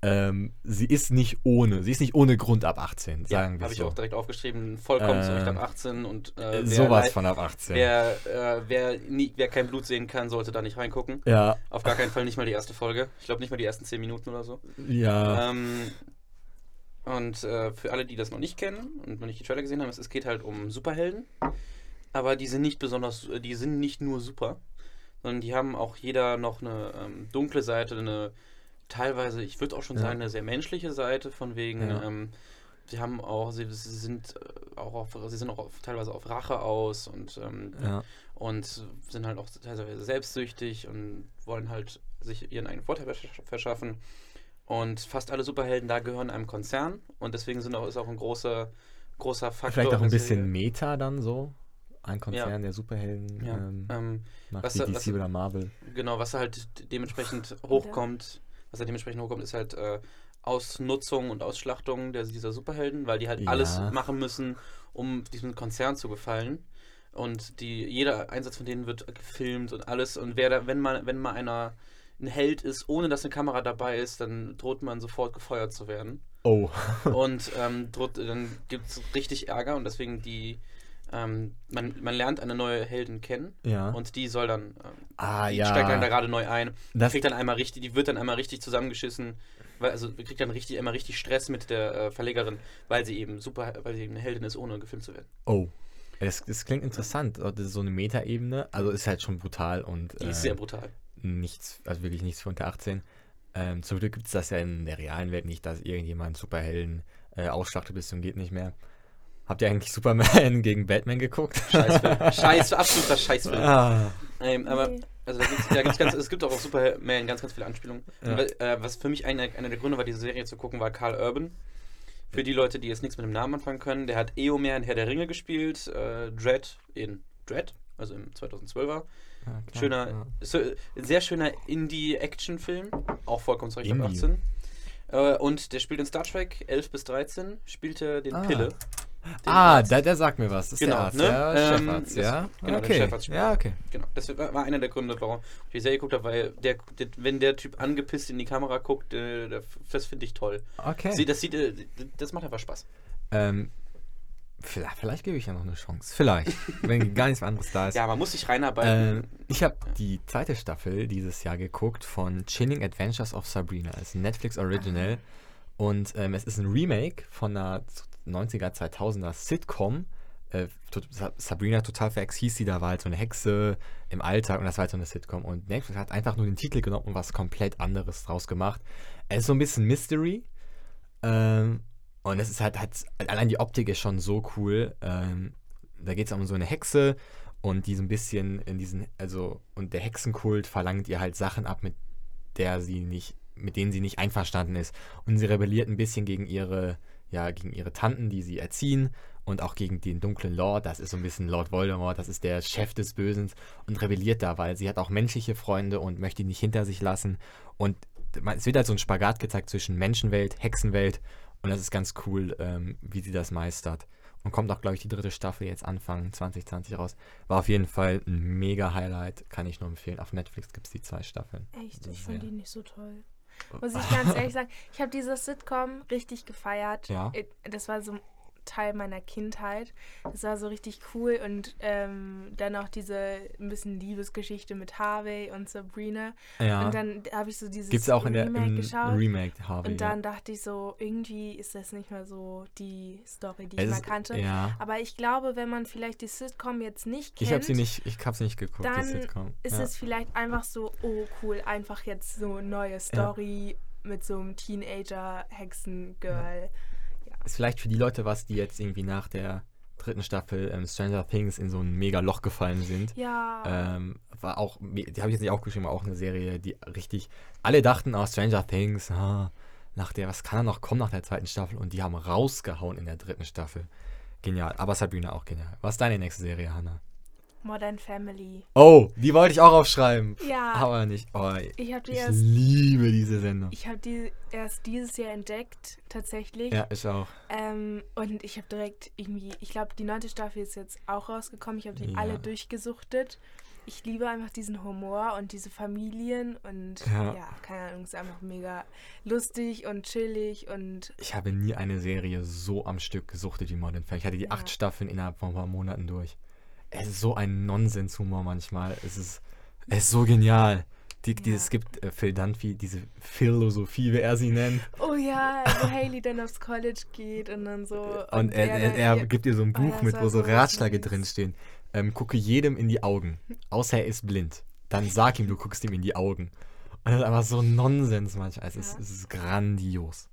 Ähm, sie ist nicht ohne, sie ist nicht ohne Grund ab 18, Ja, sagen wir habe ich so. auch direkt aufgeschrieben, vollkommen zu Äh, Recht ab 18 und äh, Sowas von ab 18. Wer, äh, wer, nie, wer kein Blut sehen kann, sollte da nicht reingucken. ja, Auf gar keinen Fall nicht mal die erste Folge. Ich glaube nicht mal die ersten 10 Minuten oder so. ja. Ähm, und äh, für alle, die das noch nicht kennen und noch nicht die Trailer gesehen haben, es, es geht halt um Superhelden. Aber die sind nicht besonders, die sind nicht nur super, sondern die haben auch jeder noch eine ähm, dunkle Seite, eine teilweise, ich würde auch schon Ja. sagen, eine sehr menschliche Seite, von wegen, Ja. ähm, sie haben auch, sie, sie sind auch auf, sie sind auch auf, teilweise auf Rache aus und ähm, ja. und sind halt auch teilweise selbstsüchtig und wollen halt sich ihren eigenen Vorteil versch- verschaffen. Und fast alle Superhelden da gehören einem Konzern und deswegen sind auch, ist auch ein großer, großer Faktor. Vielleicht auch ein bisschen Serie. Meta dann so. Ein Konzern der Superhelden Ja, ähm, ähm, macht was DC was- oder Marvel. genau, was halt dementsprechend hochkommt, was halt dementsprechend hochkommt, ist halt äh, Ausnutzung und Ausschlachtung der, dieser Superhelden, weil die halt Ja. alles machen müssen, um diesem Konzern zu gefallen. Und die, jeder Einsatz von denen wird gefilmt und alles. Und wer da, wenn mal, wenn mal einer ein Held ist, ohne dass eine Kamera dabei ist, dann droht man sofort gefeuert zu werden. Oh. Und ähm, droht, dann gibt es richtig Ärger und deswegen die, ähm, man, man lernt eine neue Heldin kennen ja. und die soll dann, ähm, ah, die ja. steigt dann da gerade neu ein. Das- kriegt dann einmal richtig, die wird dann einmal richtig zusammengeschissen, weil, also kriegt dann richtig immer richtig Stress mit der äh, Verlegerin, weil sie eben super, weil sie eben eine Heldin ist, ohne gefilmt zu werden. Oh. Das, das klingt interessant. Das ist so eine Meta-Ebene. Also ist halt schon brutal und Die äh, ist sehr brutal. nichts, also wirklich nichts für unter 18. Ähm, zum Glück gibt es das ja in der realen Welt nicht, dass irgendjemand Superhelden äh, ausschlachtet bis zum geht nicht mehr. Habt ihr eigentlich Superman gegen Batman geguckt? Scheißfilm. Scheiß, absoluter Scheißfilm. ah, Ähm, aber also da gibt's, da gibt's ganz, es gibt auch auf Superman ganz, ganz viele Anspielungen. Ja. Und, äh, was für mich einer, einer der Gründe war, diese Serie zu gucken, war Karl Urban. Für die Leute, die jetzt nichts mit dem Namen anfangen können, der hat Eomer in Herr der Ringe gespielt, äh, Dread in Dread, also im 2012er. ja, klar, Schöner, ja. so, sehr schöner Indie-Action-Film, auch vollkommen zu Recht ab Indie. 18. Äh, und der spielt in Star Trek 11 bis 13, spielt er den Ah. Pille. Ah, der, der sagt mir was. Das ist Genau, der Arzt, ne? ja. Ähm, Chefarzt, das- ja. genau, der okay. Chefarzt Ja, okay. Genau, das war einer der Gründe, warum ich die Serie geguckt habe, weil der, der, wenn der Typ angepisst in die Kamera guckt, äh, der- das finde ich toll. Okay. Sie, das, sieht, äh, das macht einfach Spaß. Ähm, vielleicht, vielleicht gebe ich ja noch eine Chance. Vielleicht. wenn gar nichts anderes da ist. Ja, man muss sich reinarbeiten. Ähm, ich habe die zweite Staffel dieses Jahr geguckt von Chilling Adventures of Sabrina. Es ist ein Netflix Original. Und ähm, es ist ein Remake von einer 90er, 2000er Sitcom. Äh, Sabrina total verhext hieß sie, da war halt so eine Hexe im Alltag und das war halt so eine Sitcom. Und Netflix hat einfach nur den Titel genommen und was komplett anderes draus gemacht. Es ist so ein bisschen Mystery. Ähm, und es ist halt, halt, allein die Optik ist schon so cool. Ähm, da geht es um so eine Hexe und die so ein bisschen in diesen, also, und der Hexenkult verlangt ihr halt Sachen ab, mit der sie nicht, mit denen sie nicht einverstanden ist. Und sie rebelliert ein bisschen gegen ihre, ja, gegen ihre Tanten, die sie erziehen und auch gegen den dunklen Lord. Das ist so ein bisschen Lord Voldemort, das ist der Chef des Bösen und rebelliert da, weil sie hat auch menschliche Freunde und möchte die nicht hinter sich lassen. Und es wird halt so ein Spagat gezeigt zwischen Menschenwelt, Hexenwelt und das ist ganz cool, ähm, wie sie das meistert. Und kommt auch, glaube ich, die dritte Staffel jetzt Anfang 2020 raus. War auf jeden Fall ein mega Highlight, kann ich nur empfehlen. Auf Netflix gibt es die zwei Staffeln. Echt, ich fand die nicht so toll. Muss ich ganz ehrlich sagen, ich habe diese Sitcom richtig gefeiert. Ja. Äh, Das war so Teil meiner Kindheit. Das war so richtig cool und ähm, dann auch diese ein bisschen Liebesgeschichte mit Harvey und Sabrina. Ja. Und dann habe ich so dieses Gibt es auch in der Remake im geschaut. Remake Harvey. und dann dachte ich so, irgendwie ist das nicht mehr so die Story, die ja. ich Es mal ist- kannte. Ja. Aber ich glaube, wenn man vielleicht die Sitcom jetzt nicht kennt, Ich habe sie nicht, ich habe sie nicht geguckt, dann die Sitcom. ist ja. es vielleicht einfach so, oh cool, einfach jetzt so eine neue Story mit so einem Teenager-Hexen-Girl. Ist vielleicht für die Leute was, die jetzt irgendwie nach der dritten Staffel ähm, Stranger Things in so ein mega Loch gefallen sind. Ja. Ähm, war auch, die habe ich jetzt nicht aufgeschrieben, aber auch eine Serie, die richtig, alle dachten, oh, Stranger Things, ah, nach der, was kann da noch kommen nach der zweiten Staffel? Und die haben rausgehauen in der dritten Staffel. Genial, aber Sabrina auch genial. Was ist deine nächste Serie, Hannah? Modern Family. Oh, die wollte ich auch aufschreiben. Ja. Aber nicht. Oh, Ich habe die ich erst, liebe diese Sendung. ich habe die erst dieses Jahr entdeckt, tatsächlich. Ja, ich auch. Ähm, und ich habe direkt irgendwie, ich glaube, die neunte Staffel ist jetzt auch rausgekommen. Ich habe die Ja. alle durchgesuchtet. Ich liebe einfach diesen Humor und diese Familien und Ja. ja, keine Ahnung, ist einfach mega lustig und chillig und Ich habe nie eine Serie so am Stück gesuchtet wie Modern Family. Ich hatte die Ja. acht Staffeln innerhalb von ein paar Monaten durch. Es ist so ein Nonsenshumor manchmal. Es ist, es ist so genial. Die, Ja. dieses, es gibt äh, Phil Dunphy, diese Philosophie, wie er sie nennt. Oh ja, wo Haley dann aufs College geht und dann so. Und, er, er, er dann- gibt ihr so ein Oh, Buch das mit, wo so Ratschläge drinstehen. Ähm, gucke jedem in die Augen, außer er ist blind. Dann sag ihm, du guckst ihm in die Augen. Und das ist einfach so Nonsens manchmal. Es, ist, Ja. es ist grandios.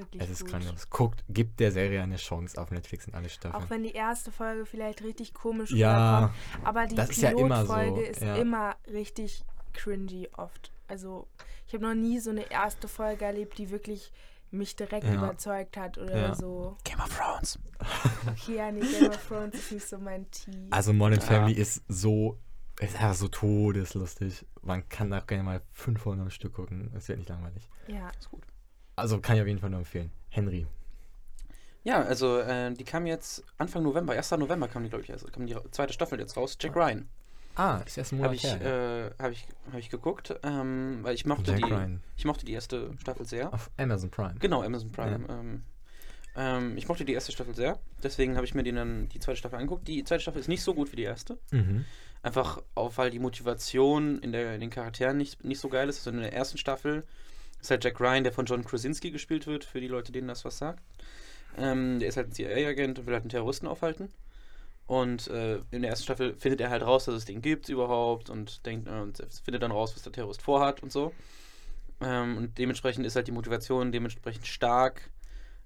Wirklich Es ist gut. grandios. Guckt, gibt der Serie eine Chance auf Netflix in alle Staffeln. Auch wenn die erste Folge vielleicht richtig komisch Ja, rüberkommt. Aber die das ist ja immer so, Pilotfolge ist ja. immer richtig cringy oft. Also ich habe noch nie so eine erste Folge erlebt, die wirklich mich direkt Ja. überzeugt hat oder Ja. so. Game of Thrones. Okay, ja, nee, Game of Thrones ist nicht so mein Tee. Also Modern Ja. Family ist so, ist einfach so todeslustig. Man kann da gerne mal fünf Folgen am Stück gucken. Es wird nicht langweilig. ja. Ist gut. Also kann ich auf jeden Fall nur empfehlen. Henry. Ja, also äh, die kam jetzt Anfang November, 1. November kam die, glaube ich, also kam die zweite Staffel jetzt raus. Jack Ryan. Ah, ist erst ein Habe Monat ich, her. ja. äh, hab ich, hab ich geguckt, ähm, weil ich mochte, Jack die, Ryan. ich mochte die erste Staffel sehr. Auf Amazon Prime. Genau, Amazon Prime. Ähm, ähm, ich mochte die erste Staffel sehr, deswegen habe ich mir die, dann, die zweite Staffel angeguckt. Die zweite Staffel ist nicht so gut wie die erste. Mhm. Einfach auch, weil die Motivation in, der, in den Charakteren nicht, nicht so geil ist. Also in der ersten Staffel ist halt Jack Ryan, der von John Krasinski gespielt wird, für die Leute, denen das was sagt. Ähm, der ist halt ein CIA-Agent und will halt einen Terroristen aufhalten. Und äh, in der ersten Staffel findet er halt raus, dass es den gibt überhaupt und denkt äh, und findet dann raus, was der Terrorist vorhat und so. Ähm, und dementsprechend ist halt die Motivation dementsprechend stark,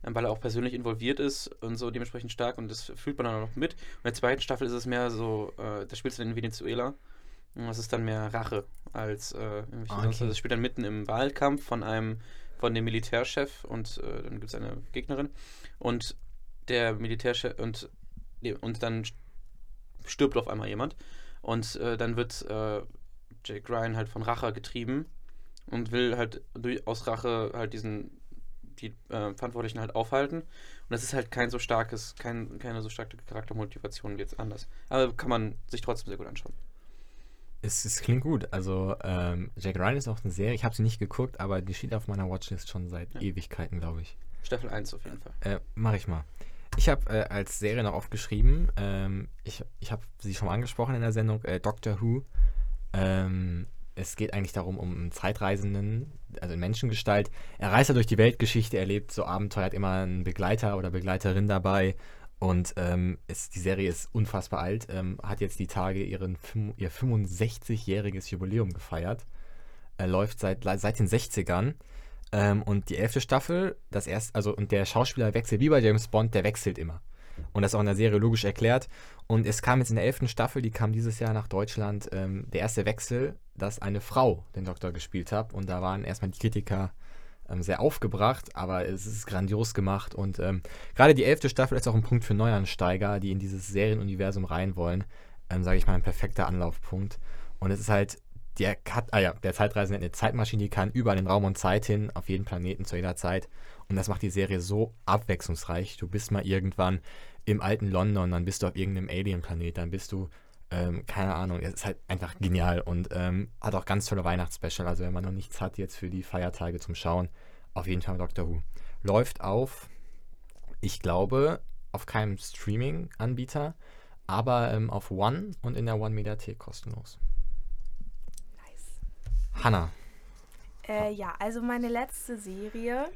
ähm, weil er auch persönlich involviert ist und so dementsprechend stark und das fühlt man dann auch mit. Und in der zweiten Staffel ist es mehr so, äh, da spielst du dann in Venezuela. Das ist dann mehr Rache als äh, irgendwelche Ah, okay. Also das spielt dann mitten im Wahlkampf von einem, von dem Militärchef und äh, dann gibt es eine Gegnerin. Und der Militärchef und, und dann stirbt auf einmal jemand. Und äh, dann wird äh, Jake Ryan halt von Rache getrieben und will halt durch, aus Rache halt diesen die äh, Verantwortlichen halt aufhalten. Und das ist halt kein so starkes, kein, keine so starke Charaktermotivation wie jetzt anders. Aber kann man sich trotzdem sehr gut anschauen. Es, es klingt gut. Also, ähm, Jack Ryan ist auch eine Serie. Ich habe sie nicht geguckt, aber die steht auf meiner Watchlist schon seit Ja. Ewigkeiten, glaube ich. Staffel 1 auf jeden Fall. Äh, mach ich mal. Ich habe äh, als Serie noch aufgeschrieben, ähm, ich, ich habe sie schon mal angesprochen in der Sendung, äh, Doctor Who. Ähm, es geht eigentlich darum, um einen Zeitreisenden, also in Menschengestalt. Er reist ja durch die Weltgeschichte, erlebt so Abenteuer, hat immer einen Begleiter oder Begleiterin dabei. Und ähm, es, die Serie ist unfassbar alt, ähm, hat jetzt die Tage ihren, ihr 65-jähriges Jubiläum gefeiert. Er läuft seit, seit den 60ern. Ähm, und die elfte Staffel, das erste, also und der Schauspieler wechselt wie bei James Bond, der wechselt immer. Und das ist auch in der Serie logisch erklärt. Und es kam jetzt in der elften Staffel, die kam dieses Jahr nach Deutschland, ähm, der erste Wechsel, dass eine Frau den Doktor gespielt hat. Und da waren erstmal die Kritiker sehr aufgebracht, aber es ist grandios gemacht. Und ähm, gerade die elfte Staffel ist auch ein Punkt für Neuansteiger, die in dieses Serienuniversum rein wollen. Ähm, Sage ich mal, ein perfekter Anlaufpunkt. Und es ist halt, der, hat, ah ja, der Zeitreisende hat eine Zeitmaschine, die kann überall in Raum und Zeit hin, auf jeden Planeten zu jeder Zeit. Und das macht die Serie so abwechslungsreich. Du bist mal irgendwann im alten London, dann bist du auf irgendeinem Alien-Planet, dann bist du, ähm, keine Ahnung, es ist halt einfach genial und ähm, hat auch ganz tolle Weihnachtsspecial. Also wenn man noch nichts hat jetzt für die Feiertage zum Schauen, auf jeden Fall Doctor Who. Läuft auf, ich glaube, auf keinem Streaming-Anbieter, aber ähm, auf One und in der One-Mediathek kostenlos. Nice. Hanna, Äh, ja, also meine letzte Serie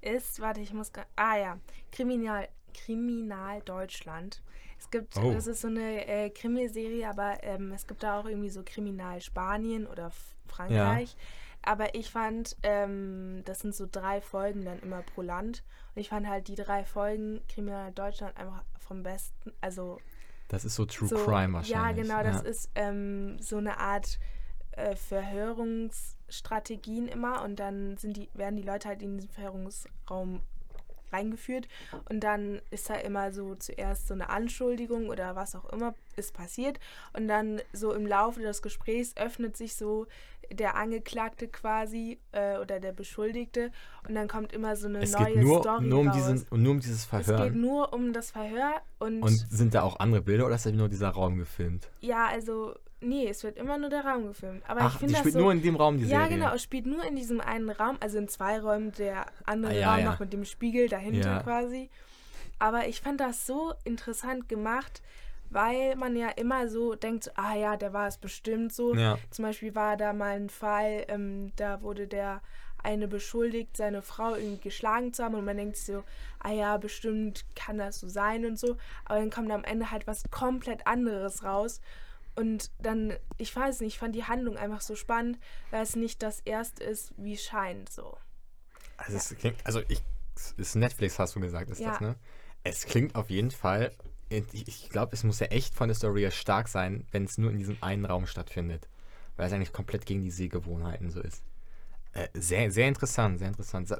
ist, warte, ich muss, ah ja, Kriminal, Kriminal Deutschland. Es gibt, Oh. das ist so eine äh, Krimiserie, aber ähm, es gibt da auch irgendwie so Kriminal Spanien oder Frankreich. Aber ich fand, ähm, das sind so drei Folgen dann immer pro Land. Und ich fand halt die drei Folgen Kriminal Deutschland einfach vom besten, also das ist so True so, Crime wahrscheinlich. Ja, genau, das Ja. ist ähm, so eine Art äh, Verhörungsstrategien immer und dann sind die, werden die Leute halt in diesen Verhörungsraum reingeführt und dann ist da immer so zuerst so eine Anschuldigung oder was auch immer ist passiert und dann so im Laufe des Gesprächs öffnet sich so der Angeklagte quasi äh, oder der Beschuldigte und dann kommt immer so eine Es neue geht nur, Story nur, um raus. diesen, nur um dieses es geht nur um das Verhör und, Und sind da auch andere Bilder oder ist da nur dieser Raum gefilmt? ja, also nee, es wird immer nur der Raum gefilmt. Aber Ach, ich finde das spielt so, nur in dem Raum, die ja, Serie. genau, es spielt nur in diesem einen Raum, also in zwei Räumen, der andere Ah, ja, Raum ja. noch mit dem Spiegel dahinter Ja. quasi. Aber ich fand das so interessant gemacht, weil man ja immer so denkt, ah ja, der war es bestimmt so. Ja. Zum Beispiel war da mal ein Fall, ähm, da wurde der eine beschuldigt, seine Frau irgendwie geschlagen zu haben und man denkt sich so, ah ja, bestimmt kann das so sein und so. Aber dann kommt am Ende halt was komplett anderes raus. Und dann, ich weiß nicht, ich fand die Handlung einfach so spannend, weil es nicht das erste ist, wie es scheint so. Also, es klingt, also ich, es ist Netflix, hast du gesagt, ist Ja. das, ne? Es klingt auf jeden Fall, ich, ich glaube, es muss ja echt von der Story her stark sein, wenn es nur in diesem einen Raum stattfindet. Weil es eigentlich komplett gegen die Sehgewohnheiten so ist. Äh, sehr, sehr interessant, sehr interessant.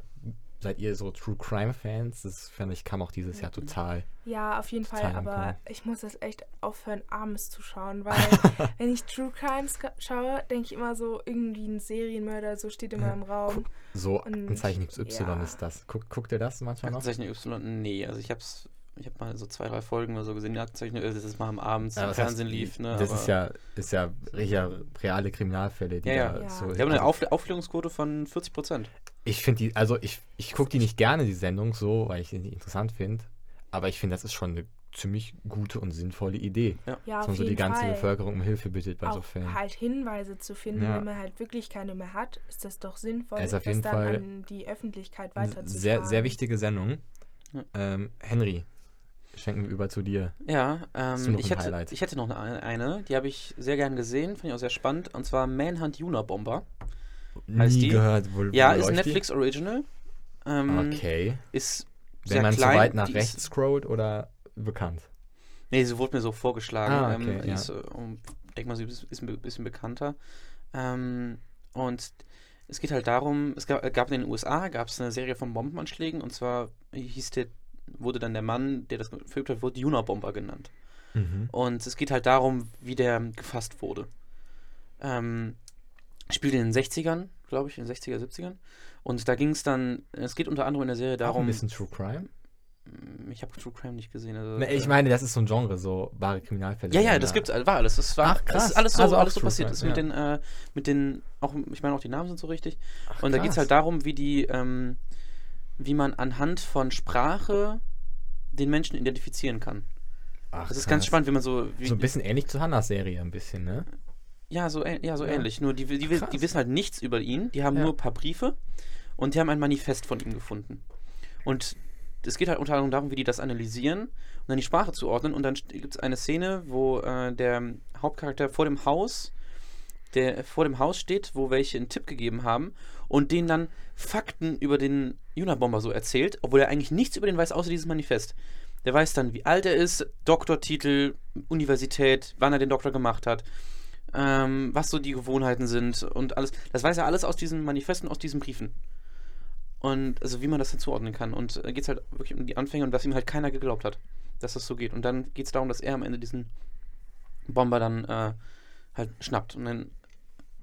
Se- Seid ihr so True Crime Fans? Das fand ich, kam auch dieses Jahr total. Ja, auf jeden Fall, aber ich muss das echt aufhören, abends zu schauen, weil wenn ich True Crimes schaue, denke ich immer so, irgendwie ein Serienmörder, so steht immer im Raum. So Aktenzeichen XY ja. ist das. Guckt, guckt ihr das manchmal noch? Aktenzeichen Y, nee. Also ich hab's, ich hab mal so zwei, drei Folgen oder so gesehen, die Aktenzeichen, äh, das ist mal am Abend Ja, im Fernsehen heißt, lief, ne? Das aber- ist ja, ist ja, ja reale Kriminalfälle, die Ja, ja. da Ja. so. Die haben eine Auf Aufklärungsquote von 40 Prozent. Ich finde die, also ich, ich gucke die nicht gerne, die Sendung, so, weil ich die interessant finde. Aber ich finde, das ist schon eine ziemlich gute und sinnvolle Idee. Ja, man so die ganze Fall. Bevölkerung um Hilfe bittet bei so auch Fällen. halt Hinweise zu finden, Ja. wenn man halt wirklich keine mehr hat, ist das doch sinnvoll, das jeden dann Fall an die Öffentlichkeit weiterzutragen. Sehr, sehr wichtige Sendung. Ja. Ähm, Henry, schenken wir über zu dir. Ja, ähm, ich, hätte, Highlight? ich hätte noch eine, eine die habe ich sehr gern gesehen, fand ich auch sehr spannend, und zwar Manhunt Unabomber. Heißt Nie die? gehört, wo, Ja, wo ist ein die? Netflix Original. Ähm, Okay. Ist Wenn sehr man klein. zu weit nach rechts scrollt oder bekannt? nee, sie wurde mir so vorgeschlagen. Ah, ähm, okay, die ja. ist, äh, um, denk mal, sie ist, ist ein bi- bisschen bekannter. Ähm, und es geht halt darum, es gab, gab in den USA gab es eine Serie von Bombenanschlägen und zwar hieß der, wurde dann der Mann, der das gefilmt hat, wurde Unabomber genannt. Mhm. Und es geht halt darum, wie der gefasst wurde. Ähm, spielt in den 60ern glaube ich, in den 60er, 70ern. Und da ging es dann, es geht unter anderem in der Serie Auch ein darum, bisschen True Crime. ich habe True Crime nicht gesehen. Also, ich äh, meine, das ist so ein Genre, so wahre Kriminalfälle. Ja, ja, das gibt's, war alles. Das war Ach, krass. Das ist alles so, Also alles so True passiert. Crime, Das ist mit ja. den, äh, mit den, auch, ich meine auch die Namen sind so richtig. Und da krass. geht es halt darum, wie die, ähm, wie man anhand von Sprache den Menschen identifizieren kann. Ach, Das ist ganz spannend, wie man so, wie, So ein bisschen ähnlich zu Hannas Serie, ein bisschen, ne? ja, so, ja, so Ja. ähnlich. Nur die, die, die, die wissen halt nichts über ihn. Die haben Ja. nur ein paar Briefe und die haben ein Manifest von ihm gefunden. Und es geht halt unter anderem darum, wie die das analysieren und dann die Sprache zuordnen. Und dann gibt es eine Szene, wo äh, der Hauptcharakter vor dem Haus, der vor dem Haus steht, wo welche einen Tipp gegeben haben und denen dann Fakten über den Unabomber so erzählt, obwohl er eigentlich nichts über den weiß, außer dieses Manifest. Der weiß dann, wie alt er ist, Doktortitel, Universität, wann er den Doktor gemacht hat, ähm, was so die Gewohnheiten sind und alles. Das weiß er alles aus diesen Manifesten, aus diesen Briefen. Und also wie man das dann zuordnen kann. Und äh, geht es halt wirklich um die Anfänge und was ihm halt keiner geglaubt hat, dass das so geht. Und dann geht es darum, dass er am Ende diesen Bomber dann äh, halt schnappt. Und dann.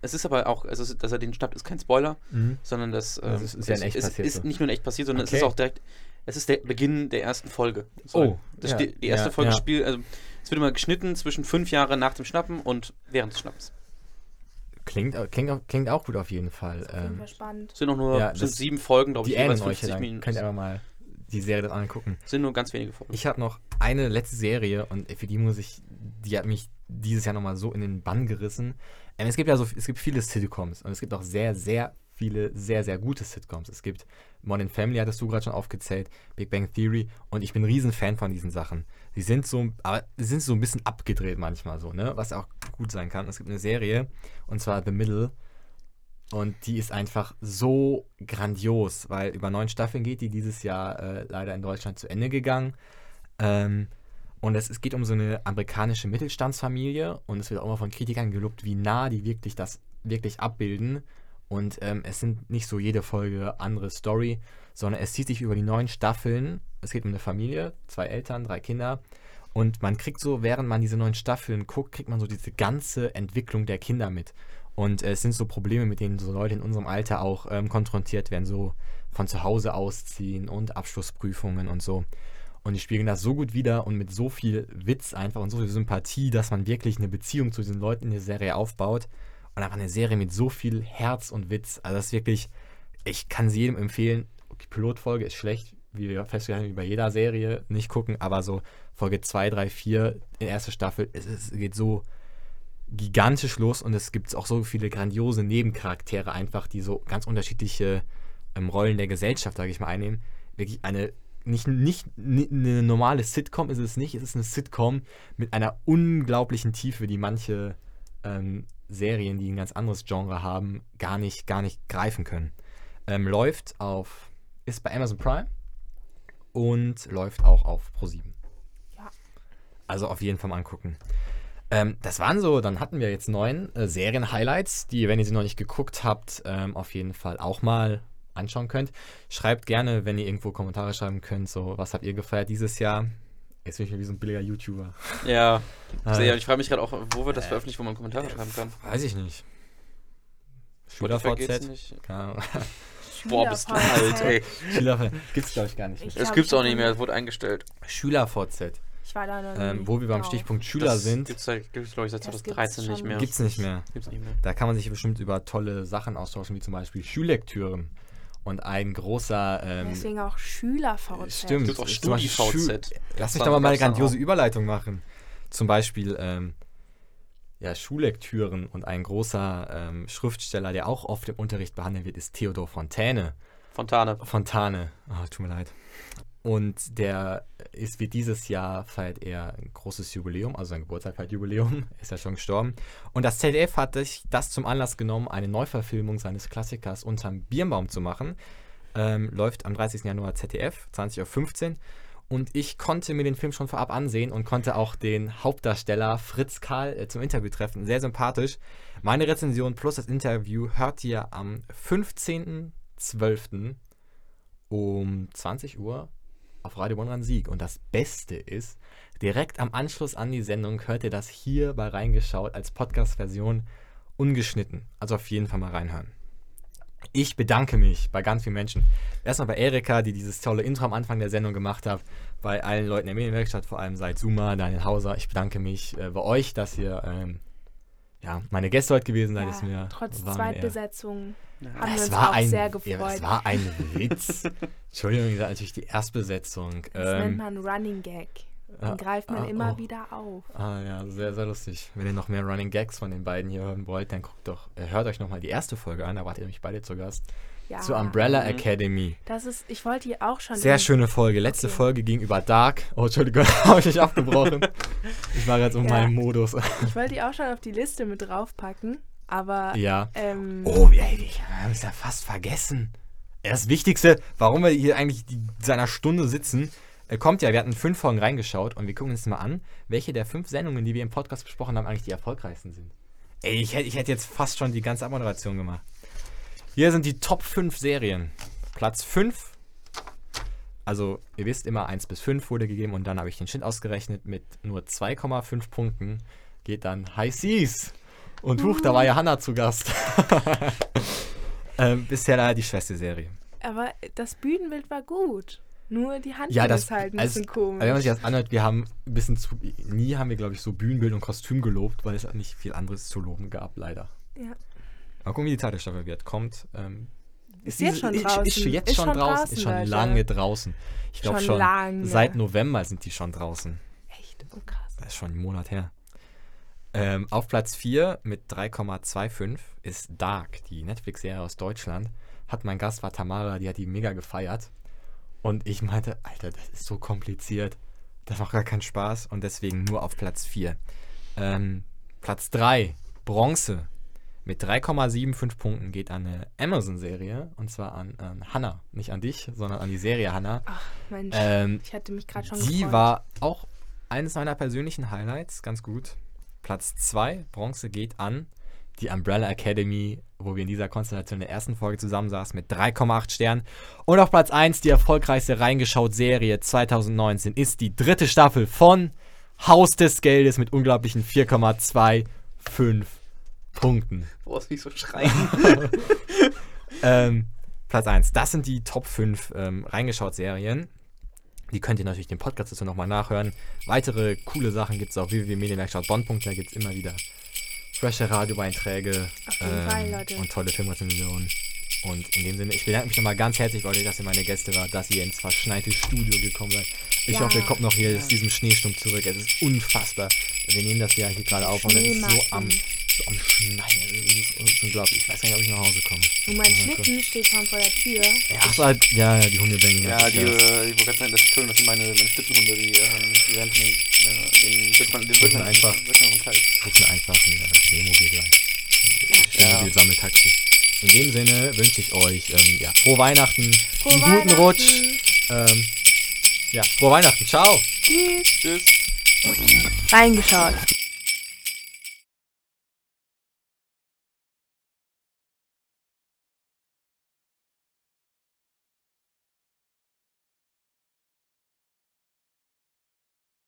Es ist aber auch, also dass er den schnappt, ist kein Spoiler, Mhm. sondern das, Das ähm, ist- ist ja echt ist, passiert ist so. nicht nur in echt passiert, sondern Okay. es ist auch direkt, es ist der Beginn der ersten Folge. So, Oh, das ja, die erste ja, Folge ja. spielt, also es wird immer geschnitten zwischen fünf Jahre nach dem Schnappen und während des Schnappens. Klingt, klingt, auch- klingt auch gut auf jeden Fall. Auf jeden Ähm, Fall spannend. Es sind noch nur Ja, sind das- sieben Folgen, glaube ich, jeweils ähneln euch ja 50 dann. Minuten. Könnt ihr aber mal die Serie dann angucken. sind nur ganz wenige Folgen. Ich habe noch eine letzte Serie und für die muss ich, die hat mich dieses Jahr nochmal so in den Bann gerissen. Es gibt ja so, es gibt viele Sitcoms und es gibt auch sehr, sehr viele, sehr, sehr gute Sitcoms. Es gibt Modern Family, hattest du gerade schon aufgezählt, Big Bang Theory und ich bin ein Riesenfan von diesen Sachen. Die sind so, aber sie sind so ein bisschen abgedreht manchmal so, ne? Was auch gut sein kann. Es gibt eine Serie und zwar The Middle und die ist einfach so grandios, weil über neun Staffeln geht die dieses Jahr äh, leider in Deutschland zu Ende gegangen. Ähm, und es, es geht um so eine amerikanische Mittelstandsfamilie und es wird auch immer von Kritikern gelobt, wie nah die wirklich das wirklich abbilden. Und ähm, es sind nicht so jede Folge andere Story, sondern es zieht sich über die neun Staffeln. Es geht um eine Familie, zwei Eltern, drei Kinder. Und man kriegt so, während man diese neun Staffeln guckt, kriegt man so diese ganze Entwicklung der Kinder mit. Und äh, es sind so Probleme, mit denen so Leute in unserem Alter auch ähm, konfrontiert werden, so von zu Hause ausziehen und Abschlussprüfungen und so. Und die spiegeln das so gut wider und mit so viel Witz einfach und so viel Sympathie, dass man wirklich eine Beziehung zu diesen Leuten in der Serie aufbaut. Und einfach eine Serie mit so viel Herz und Witz. Also das ist wirklich, ich kann sie jedem empfehlen. Die Pilotfolge ist schlecht, wie wir festgehalten haben, wie bei jeder Serie nicht gucken, aber so Folge 2, 3, 4, die erste Staffel, es, es geht so gigantisch los und es gibt auch so viele grandiose Nebencharaktere einfach, die so ganz unterschiedliche ähm, Rollen der Gesellschaft, sage ich mal, einnehmen. Wirklich eine, nicht, nicht ni- eine normale Sitcom ist es nicht, es ist eine Sitcom mit einer unglaublichen Tiefe, die manche ähm, Serien, die ein ganz anderes Genre haben, gar nicht, gar nicht greifen können. Ähm, läuft auf, ist bei Amazon Prime und läuft auch auf Pro7. Ja. Also auf jeden Fall mal angucken. Ähm, das waren so, dann hatten wir jetzt neun äh, Serien-Highlights, die, wenn ihr sie noch nicht geguckt habt, ähm, auf jeden Fall auch mal anschauen könnt. Schreibt gerne, wenn ihr irgendwo Kommentare schreiben könnt, so, was habt ihr gefeiert dieses Jahr? Jetzt bin ich mir wie so ein billiger YouTuber. Ja, Ah, sehr. Und ich frage mich gerade auch, wo wird das veröffentlicht, wo man Kommentare schreiben kann? Weiß ich nicht. SchülerVZ? Boah, bist du alt, ey. SchülerVZ. Gibt's, glaube ich, gar nicht. Ich mehr. Das glaub, gibt's auch ich nicht mehr, das wurde eingestellt. SchülerVZ. Ich war da noch Ähm, wo wir beim drauf. Stichpunkt Schüler das sind, Gibt's, seit- gibt's glaube ich, seit Das gibt's 2013 nicht mehr. gibt's nicht mehr. Gibt's nicht mehr. Da kann man sich bestimmt über tolle Sachen austauschen, wie zum Beispiel Schullektüren. Und ein großer. Ähm, Deswegen auch Schüler-VZ. Stimmt. Gibt's auch StudiVZ. Lass mich doch mal eine grandiose auch. Überleitung machen. Zum Beispiel ähm, ja, Schullektüren und ein großer ähm, Schriftsteller, der auch oft im Unterricht behandelt wird, ist Theodor Fontäne. Fontane. Fontane. Ah, tut mir leid. Und der ist wie dieses Jahr feiert er ein großes Jubiläum, also sein Geburtstag feiert Jubiläum, ist ja schon gestorben. Und das ZDF hat sich das zum Anlass genommen, eine Neuverfilmung seines Klassikers Unterm Birnbaum zu machen. Ähm, läuft am 30. Januar ZDF, 20.15 Uhr. Und ich konnte mir den Film schon vorab ansehen und konnte auch den Hauptdarsteller Fritz Karl äh, zum Interview treffen. Sehr sympathisch. Meine Rezension plus das Interview hört ihr am 15.12. um 20 Uhr auf Radio Bonn Sieg. Und das Beste ist, direkt am Anschluss an die Sendung hört ihr das hier bei reingeschaut als Podcast-Version ungeschnitten. Also auf jeden Fall mal reinhören. Ich bedanke mich bei ganz vielen Menschen. Erstmal bei Erika, die dieses tolle Intro am Anfang der Sendung gemacht hat. Bei allen Leuten der Medienwerkstatt, vor allem seit Zuma, Daniel Hauser. Ich bedanke mich äh, bei euch, dass ihr ähm, ja, meine Gäste heute gewesen seid. ist mir, trotz war Zweitbesetzung haben wir es uns war auch ein, sehr Ja, gefreut. es war ein Witz. Entschuldigung, ihr seid natürlich die Erstbesetzung. das nennt Ähm, man Running Gag. ah, Den greift man ah, immer oh. wieder auf. Ah ja, sehr, sehr lustig. Wenn ihr noch mehr Running Gags von den beiden hier hören wollt, dann guckt doch, äh, hört euch nochmal die erste Folge an, da wart ihr nämlich beide zu Gast. Ja, Zu Umbrella Mhm. Academy. Das ist, ich wollte die auch schon. Sehr schöne Folge. Letzte Okay. Folge ging über Dark. Oh, Entschuldigung, habe ich euch abgebrochen. Ich war jetzt um Ja. meinen Modus. Ich wollte die auch schon auf die Liste mit draufpacken, aber ja. ähm, Oh, ey, wir haben es ja fast vergessen. Das Wichtigste, warum wir hier eigentlich die, seit einer Stunde sitzen, äh, kommt ja, wir hatten fünf Folgen reingeschaut und wir gucken uns mal an, welche der fünf Sendungen, die wir im Podcast besprochen haben, eigentlich die erfolgreichsten sind. Ey, ich hätte ich hätte jetzt fast schon die ganze Abmoderation gemacht. Hier sind die Top 5 Serien. Platz 5. Also, ihr wisst immer, 1 bis 5 wurde gegeben und dann habe ich den Schnitt ausgerechnet mit nur 2,5 Punkten. Geht dann High Seas. Und huch, da war ja Hannah zu Gast. ähm, bisher leider die schwächste Serie. aber das Bühnenbild war gut. Nur die Handlung Ja, das ist halt ein also, bisschen komisch. also wenn man sich das anhört, wir haben ein bisschen zu. Nie haben wir, glaube ich, so Bühnenbild und Kostüm gelobt, weil es nicht viel anderes zu loben gab, leider. ja. Mal gucken, wie die zweite Staffel wird. Kommt. Ähm, Ist jetzt schon ist, draußen. Ist, jetzt Ist schon schon draußen. draußen, Ist schon Leute. lange draußen. Ich glaube Schon schon. lange. Seit November sind die schon draußen. Echt? Oh krass. Das ist schon einen Monat her. Ähm, auf Platz 4 mit 3,25 ist Dark, die Netflix-Serie aus Deutschland. Hat mein Gast war Tamara, die hat die mega gefeiert. Und ich meinte, Alter, das ist so kompliziert. Das macht gar keinen Spaß. Und deswegen nur auf Platz 4. Ähm, Platz 3, Bronze. Mit 3,75 Punkten geht an eine Amazon-Serie. Und zwar an, an Hannah. Nicht an dich, sondern an die Serie Hannah. Ach, Mensch. Ähm, ich hatte mich gerade schon die gefreut. war auch eines meiner persönlichen Highlights, ganz gut. Platz 2, Bronze geht an die Umbrella Academy, wo wir in dieser Konstellation in der ersten Folge zusammensaßen mit 3,8 Sternen. Und auf Platz 1, die erfolgreichste Reingeschaut-Serie 2019, ist die dritte Staffel von Haus des Geldes mit unglaublichen 4,25 Punkten. Du brauchst nicht so schreien. Ähm, Platz 1. Das sind die Top 5 ähm, reingeschaut-Serien. Die könnt ihr natürlich den Podcast dazu nochmal nachhören. Weitere coole Sachen gibt es auf www.medienwerkstattbonn.de. Da gibt es immer wieder frische Fall, Leute. ähm, und tolle Filmrezensionen. Und in dem Sinne, ich bedanke mich nochmal ganz herzlich bei euch, dass ihr meine Gäste wart, dass ihr ins verschneite Studio gekommen seid. Ich Ja. hoffe, ihr kommt noch hier aus diesem Schneesturm zurück. Es ist unfassbar. Wir nehmen das ja hier gerade auf und es ist so am, am Schneien. Es ist unglaublich. Ich weiß gar nicht, ob ich nach Hause komme. Und mein Schlitten steht schon vor der Tür. Ja, ach, so, halt, ja, ja, die Hundebänge. Ja, die, äh, ich wollte gerade sagen, das, Entschuldigung, das sind meine, meine Stützenhunde, die, ähm, die werden von den, äh, den wird man, den wird man einfach. Wird man kalt. Guck mir einfach ein äh, Schneemobil gleich. Schneemobil Sammeltaxi. In dem Sinne wünsche ich euch ähm, ja, frohe Weihnachten, Frohe einen guten Weihnachten. Rutsch. Ähm, ja, frohe Weihnachten. Ciao. Tschüss. Tschüss. Reingeschaut.